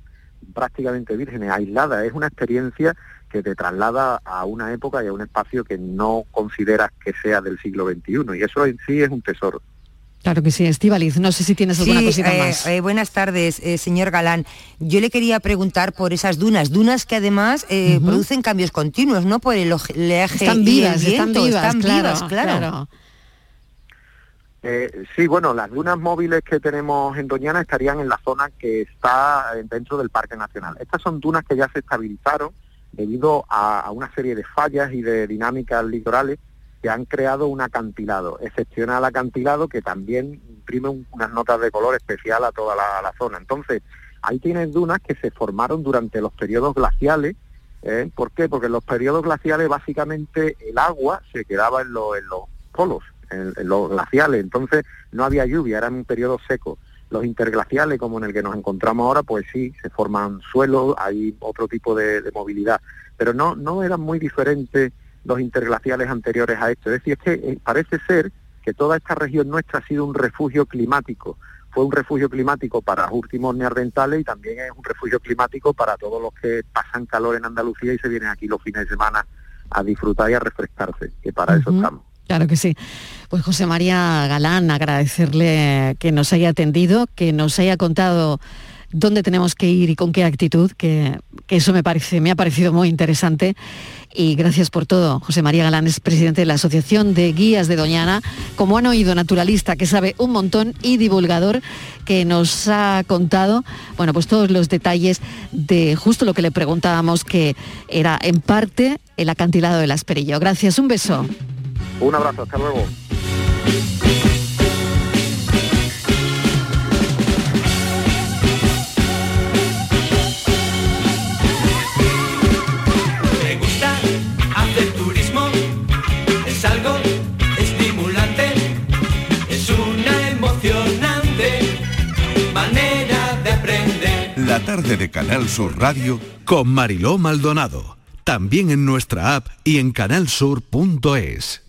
prácticamente vírgenes, aisladas. Es una experiencia que te traslada a una época y a un espacio que no consideras que sea del siglo XXI, y eso en sí es un tesoro. Claro que sí, Estivaliz. No sé si tienes alguna cosita eh, más. Eh, buenas tardes, eh, señor Galán. Yo le quería preguntar por esas dunas, dunas que además producen cambios continuos, ¿no? Por el oleaje están vivas, están vivas, claro, claro. Sí, bueno, las dunas móviles que tenemos en Doñana estarían en la zona que está dentro del Parque Nacional. Estas son dunas que ya se estabilizaron debido a una serie de fallas y de dinámicas litorales que han creado un acantilado, excepcional acantilado que también imprime unas notas de color especial a toda la, zona. Entonces, ahí tienes dunas que se formaron durante los periodos glaciales. ¿eh? ¿Por qué? Porque en los periodos glaciales básicamente el agua se quedaba en, los polos, en, los glaciales, entonces no había lluvia, era un periodo seco. Los interglaciales, como en el que nos encontramos ahora, pues sí, se forman suelos, hay otro tipo de, de movilidad, pero no, no eran muy diferentes los interglaciales anteriores a esto. Es decir, es que eh, parece ser que toda esta región nuestra ha sido un refugio climático. Fue un refugio climático para los últimos neandertales y también es un refugio climático para todos los que pasan calor en Andalucía y se vienen aquí los fines de semana a disfrutar y a refrescarse, que para eso estamos. Claro que sí. Pues José María Galán, agradecerle que nos haya atendido, que nos haya contado dónde tenemos que ir y con qué actitud, que, eso me, parece, me ha parecido muy interesante. Y gracias por todo. José María Galán es presidente de la Asociación de Guías de Doñana, como han oído, naturalista, que sabe un montón y divulgador que nos ha contado, bueno, pues todos los detalles de justo lo que le preguntábamos, que era en parte el acantilado del Asperillo. Gracias, un beso. Un abrazo, hasta luego. La tarde de Canal Sur Radio con Mariló Maldonado. También en nuestra app y en canalsur.es.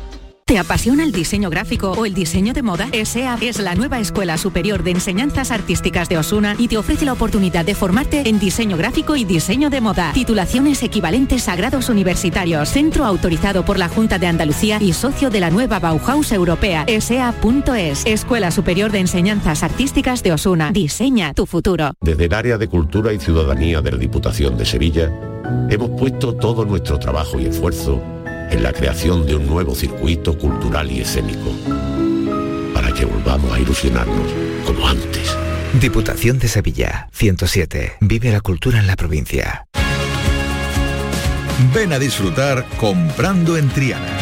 ¿Te apasiona el diseño gráfico o el diseño de moda? ESEA es la nueva Escuela Superior de Enseñanzas Artísticas de Osuna y te ofrece la oportunidad de formarte en diseño gráfico y diseño de moda. Titulaciones equivalentes a grados universitarios. Centro autorizado por la Junta de Andalucía y socio de la nueva Bauhaus Europea. ESEA.es. Escuela Superior de Enseñanzas Artísticas de Osuna. Diseña tu futuro. Desde el área de Cultura y Ciudadanía de la Diputación de Sevilla, hemos puesto todo nuestro trabajo y esfuerzo en la creación de un nuevo circuito cultural y escénico, para que volvamos a ilusionarnos como antes. Diputación de Sevilla, 107. Vive la cultura en la provincia. Ven a disfrutar comprando en Triana.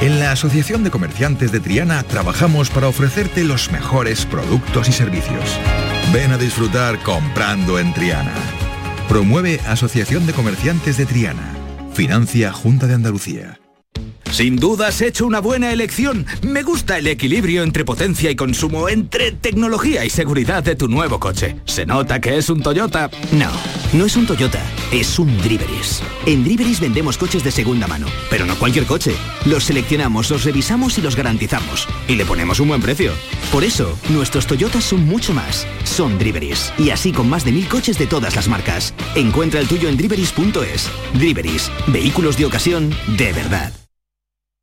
En la Asociación de Comerciantes de Triana trabajamos para ofrecerte los mejores productos y servicios. Ven a disfrutar comprando en Triana. Promueve Asociación de Comerciantes de Triana. Financia Junta de Andalucía. Sin duda has hecho una buena elección. Me gusta el equilibrio entre potencia y consumo, entre tecnología y seguridad de tu nuevo coche. ¿Se nota que es un Toyota? No, no es un Toyota, es un Driveris. En Driveris vendemos coches de segunda mano, pero no cualquier coche. Los seleccionamos, los revisamos y los garantizamos. Y le ponemos un buen precio. Por eso, nuestros Toyotas son mucho más. Son Driveris. Y así con más de mil coches de todas las marcas. Encuentra el tuyo en driveris.es. Driveris. Vehículos de ocasión de verdad.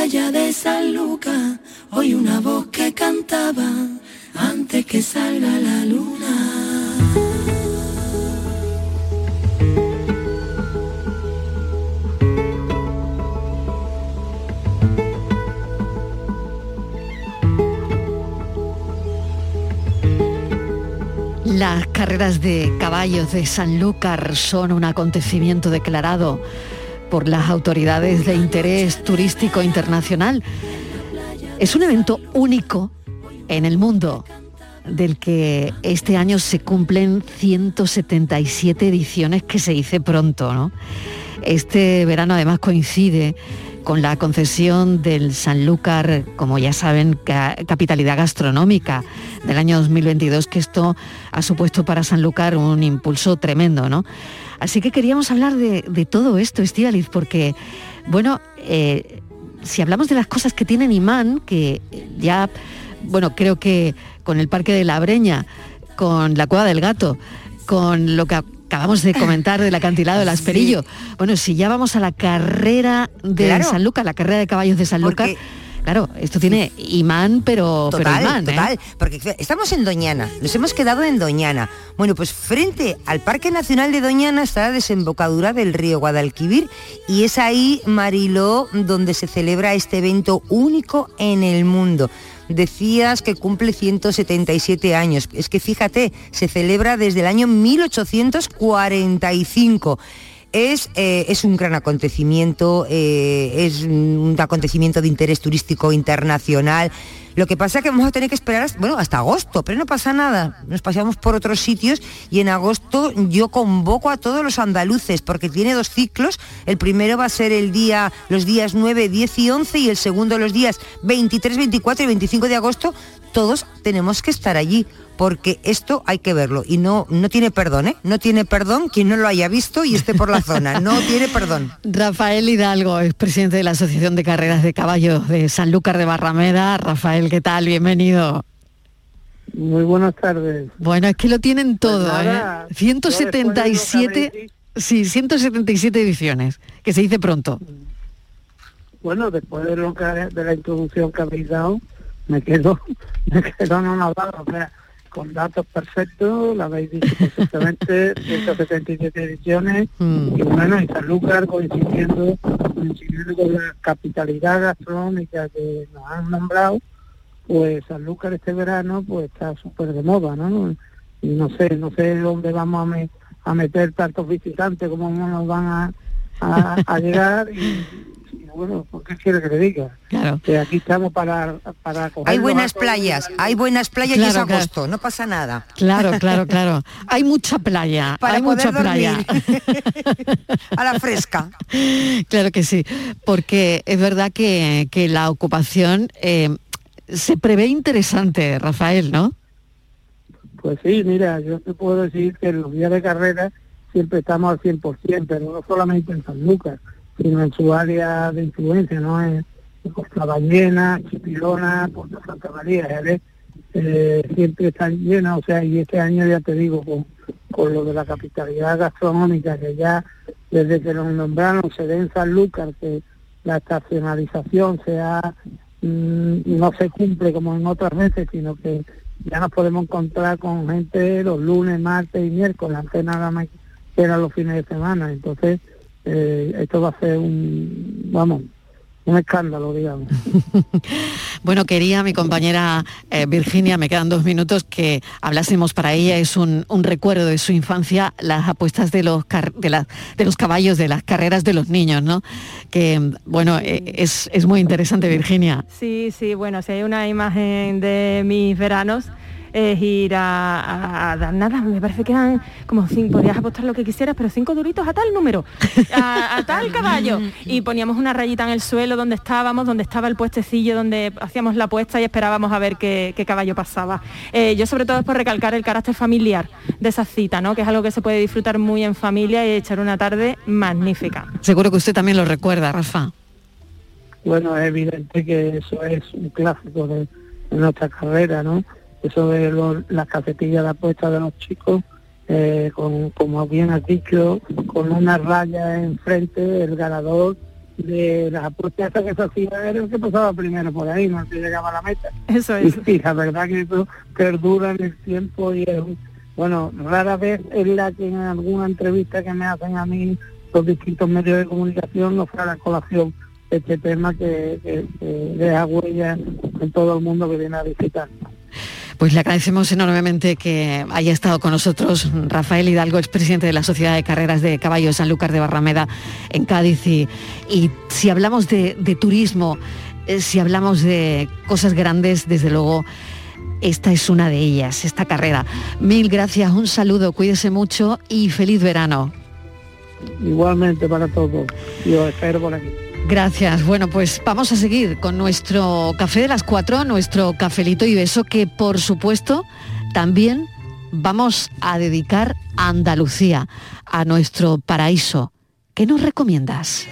playa de San Lucas, hoy una voz que cantaba antes que salga la luna. Las carreras de caballos de Sanlúcar son un acontecimiento declarado por las autoridades de interés turístico internacional. Es un evento único en el mundo del que este año se cumplen 177 ediciones que se dice pronto, ¿no? Este verano además coincide con la concesión del Sanlúcar, como ya saben, capitalidad gastronómica del año 2022, que esto ha supuesto para Sanlúcar un impulso tremendo, ¿no? Así que queríamos hablar de, todo esto, Estivaliz, porque, bueno, eh, si hablamos de las cosas que tienen imán, que ya, bueno, creo que con el Parque de la Breña, con la Cueva del Gato, con lo que acabamos de comentar del acantilado del Asperillo. Bueno, si ya vamos a la carrera de San Lucas, la carrera de caballos de San Lucas. Claro, esto tiene imán, pero total, imán, ¿eh? total, porque estamos en Doñana, nos hemos quedado en Doñana. Bueno, pues frente al Parque Nacional de Doñana está la desembocadura del río Guadalquivir y es ahí, Mariló, donde se celebra este evento único en el mundo decías que cumple 177 años. Es que fíjate, se celebra desde el año 1845. Es, eh, es, un gran acontecimiento, eh, es un acontecimiento de interés turístico internacional. Lo que pasa es que vamos a tener que esperar hasta, bueno, hasta agosto, pero no pasa nada. Nos pasamos por otros sitios y en agosto yo convoco a todos los andaluces porque tiene dos ciclos. El primero va a ser el día, los días 9, 10 y 11 y el segundo los días 23, 24 y 25 de agosto. Todos tenemos que estar allí porque esto hay que verlo y no, no tiene perdón, ¿eh? No tiene perdón quien no lo haya visto y esté por la zona, no tiene perdón. Rafael Hidalgo es presidente de la Asociación de Carreras de Caballos de Sanlúcar de Barrameda. Rafael, ¿qué tal? Bienvenido. Muy buenas tardes. Bueno, es que lo tienen pues todo, ¿eh? 177, sí, 177 ediciones, que se dice pronto. Bueno, después de lo que de la introducción que habéis dado, me quedo, me quedo no o sea, con datos perfectos, la habéis dicho perfectamente, 177 ediciones, mm. y bueno, en Sanlúcar coincidiendo, coincidiendo con la capitalidad gastronómica que nos han nombrado, pues Sanlúcar este verano pues está súper de moda, ¿no? Y no sé, no sé dónde vamos a, meter tantos visitantes, cómo nos van a, a llegar y, bueno, ¿por qué quiere que le diga? Claro. Que aquí estamos para... para hay buenas playas, hay buenas playas y es agosto, no pasa nada. Claro, claro, claro. Hay mucha playa, hay mucha playa. a la fresca. Claro que sí, porque es verdad que, la ocupación eh, se prevé interesante, Rafael, ¿no? Pues sí, mira, yo te puedo decir que en los días de carrera siempre estamos al 100%, pero no solamente en San Lucas, sino en su área de influencia, ¿no? En, Costa Ballena, Chipilona, Puerto Santa María, eh, siempre están llenas, o sea, y este año ya te digo, con, con lo de la capitalidad gastronómica, que ya desde que nos nombraron se ve en San Lucas, que la estacionalización sea mm, no se cumple como en otras veces, sino que ya nos podemos encontrar con gente los lunes, martes y miércoles, antes nada más que eran los fines de semana. Entonces, eh, esto va a ser un, vamos, un escándalo, digamos. bueno, quería mi compañera eh, Virginia, me quedan dos minutos, que hablásemos para ella, es un, recuerdo de su infancia, las apuestas de los, de, de los caballos, de las carreras de los niños, ¿no? Que, bueno, eh, es, es muy interesante, Virginia. Sí, sí, bueno, si hay una imagen de mis veranos, es ir a, dar nada, me parece que eran como cinco, podías apostar lo que quisieras, pero cinco duritos a tal número, a, tal caballo. Y poníamos una rayita en el suelo donde estábamos, donde estaba el puestecillo, donde hacíamos la apuesta y esperábamos a ver qué, caballo pasaba. Eh, yo sobre todo es por recalcar el carácter familiar de esa cita, ¿no? que es algo que se puede disfrutar muy en familia y echar una tarde magnífica. Seguro que usted también lo recuerda, Rafa. Bueno, es evidente que eso es un clásico de, de nuestra carrera, ¿no? Eso de las cafetillas de apuesta de los chicos, eh, con, como bien has dicho, con una raya enfrente, el ganador de las apuestas que se hacían era el que pasaba primero por ahí, no se llegaba a la meta. Eso es. Y, la verdad que eso perdura en el tiempo y es, bueno, rara vez es la que en alguna entrevista que me hacen a mí los distintos medios de comunicación no fuera la colación este tema que, que, que deja huella en todo el mundo que viene a visitar. Pues le agradecemos enormemente que haya estado con nosotros Rafael Hidalgo, expresidente de la Sociedad de Carreras de Caballos Sanlúcar de Barrameda en Cádiz. Y, si hablamos de, turismo, eh, si hablamos de cosas grandes, desde luego, esta es una de ellas, esta carrera. Mil gracias, un saludo, cuídese mucho y feliz verano. Igualmente para todos. Yo espero por aquí. Gracias. Bueno, pues vamos a seguir con nuestro café de las cuatro, nuestro cafelito y beso que por supuesto también vamos a dedicar a Andalucía, a nuestro paraíso. ¿Qué nos recomiendas?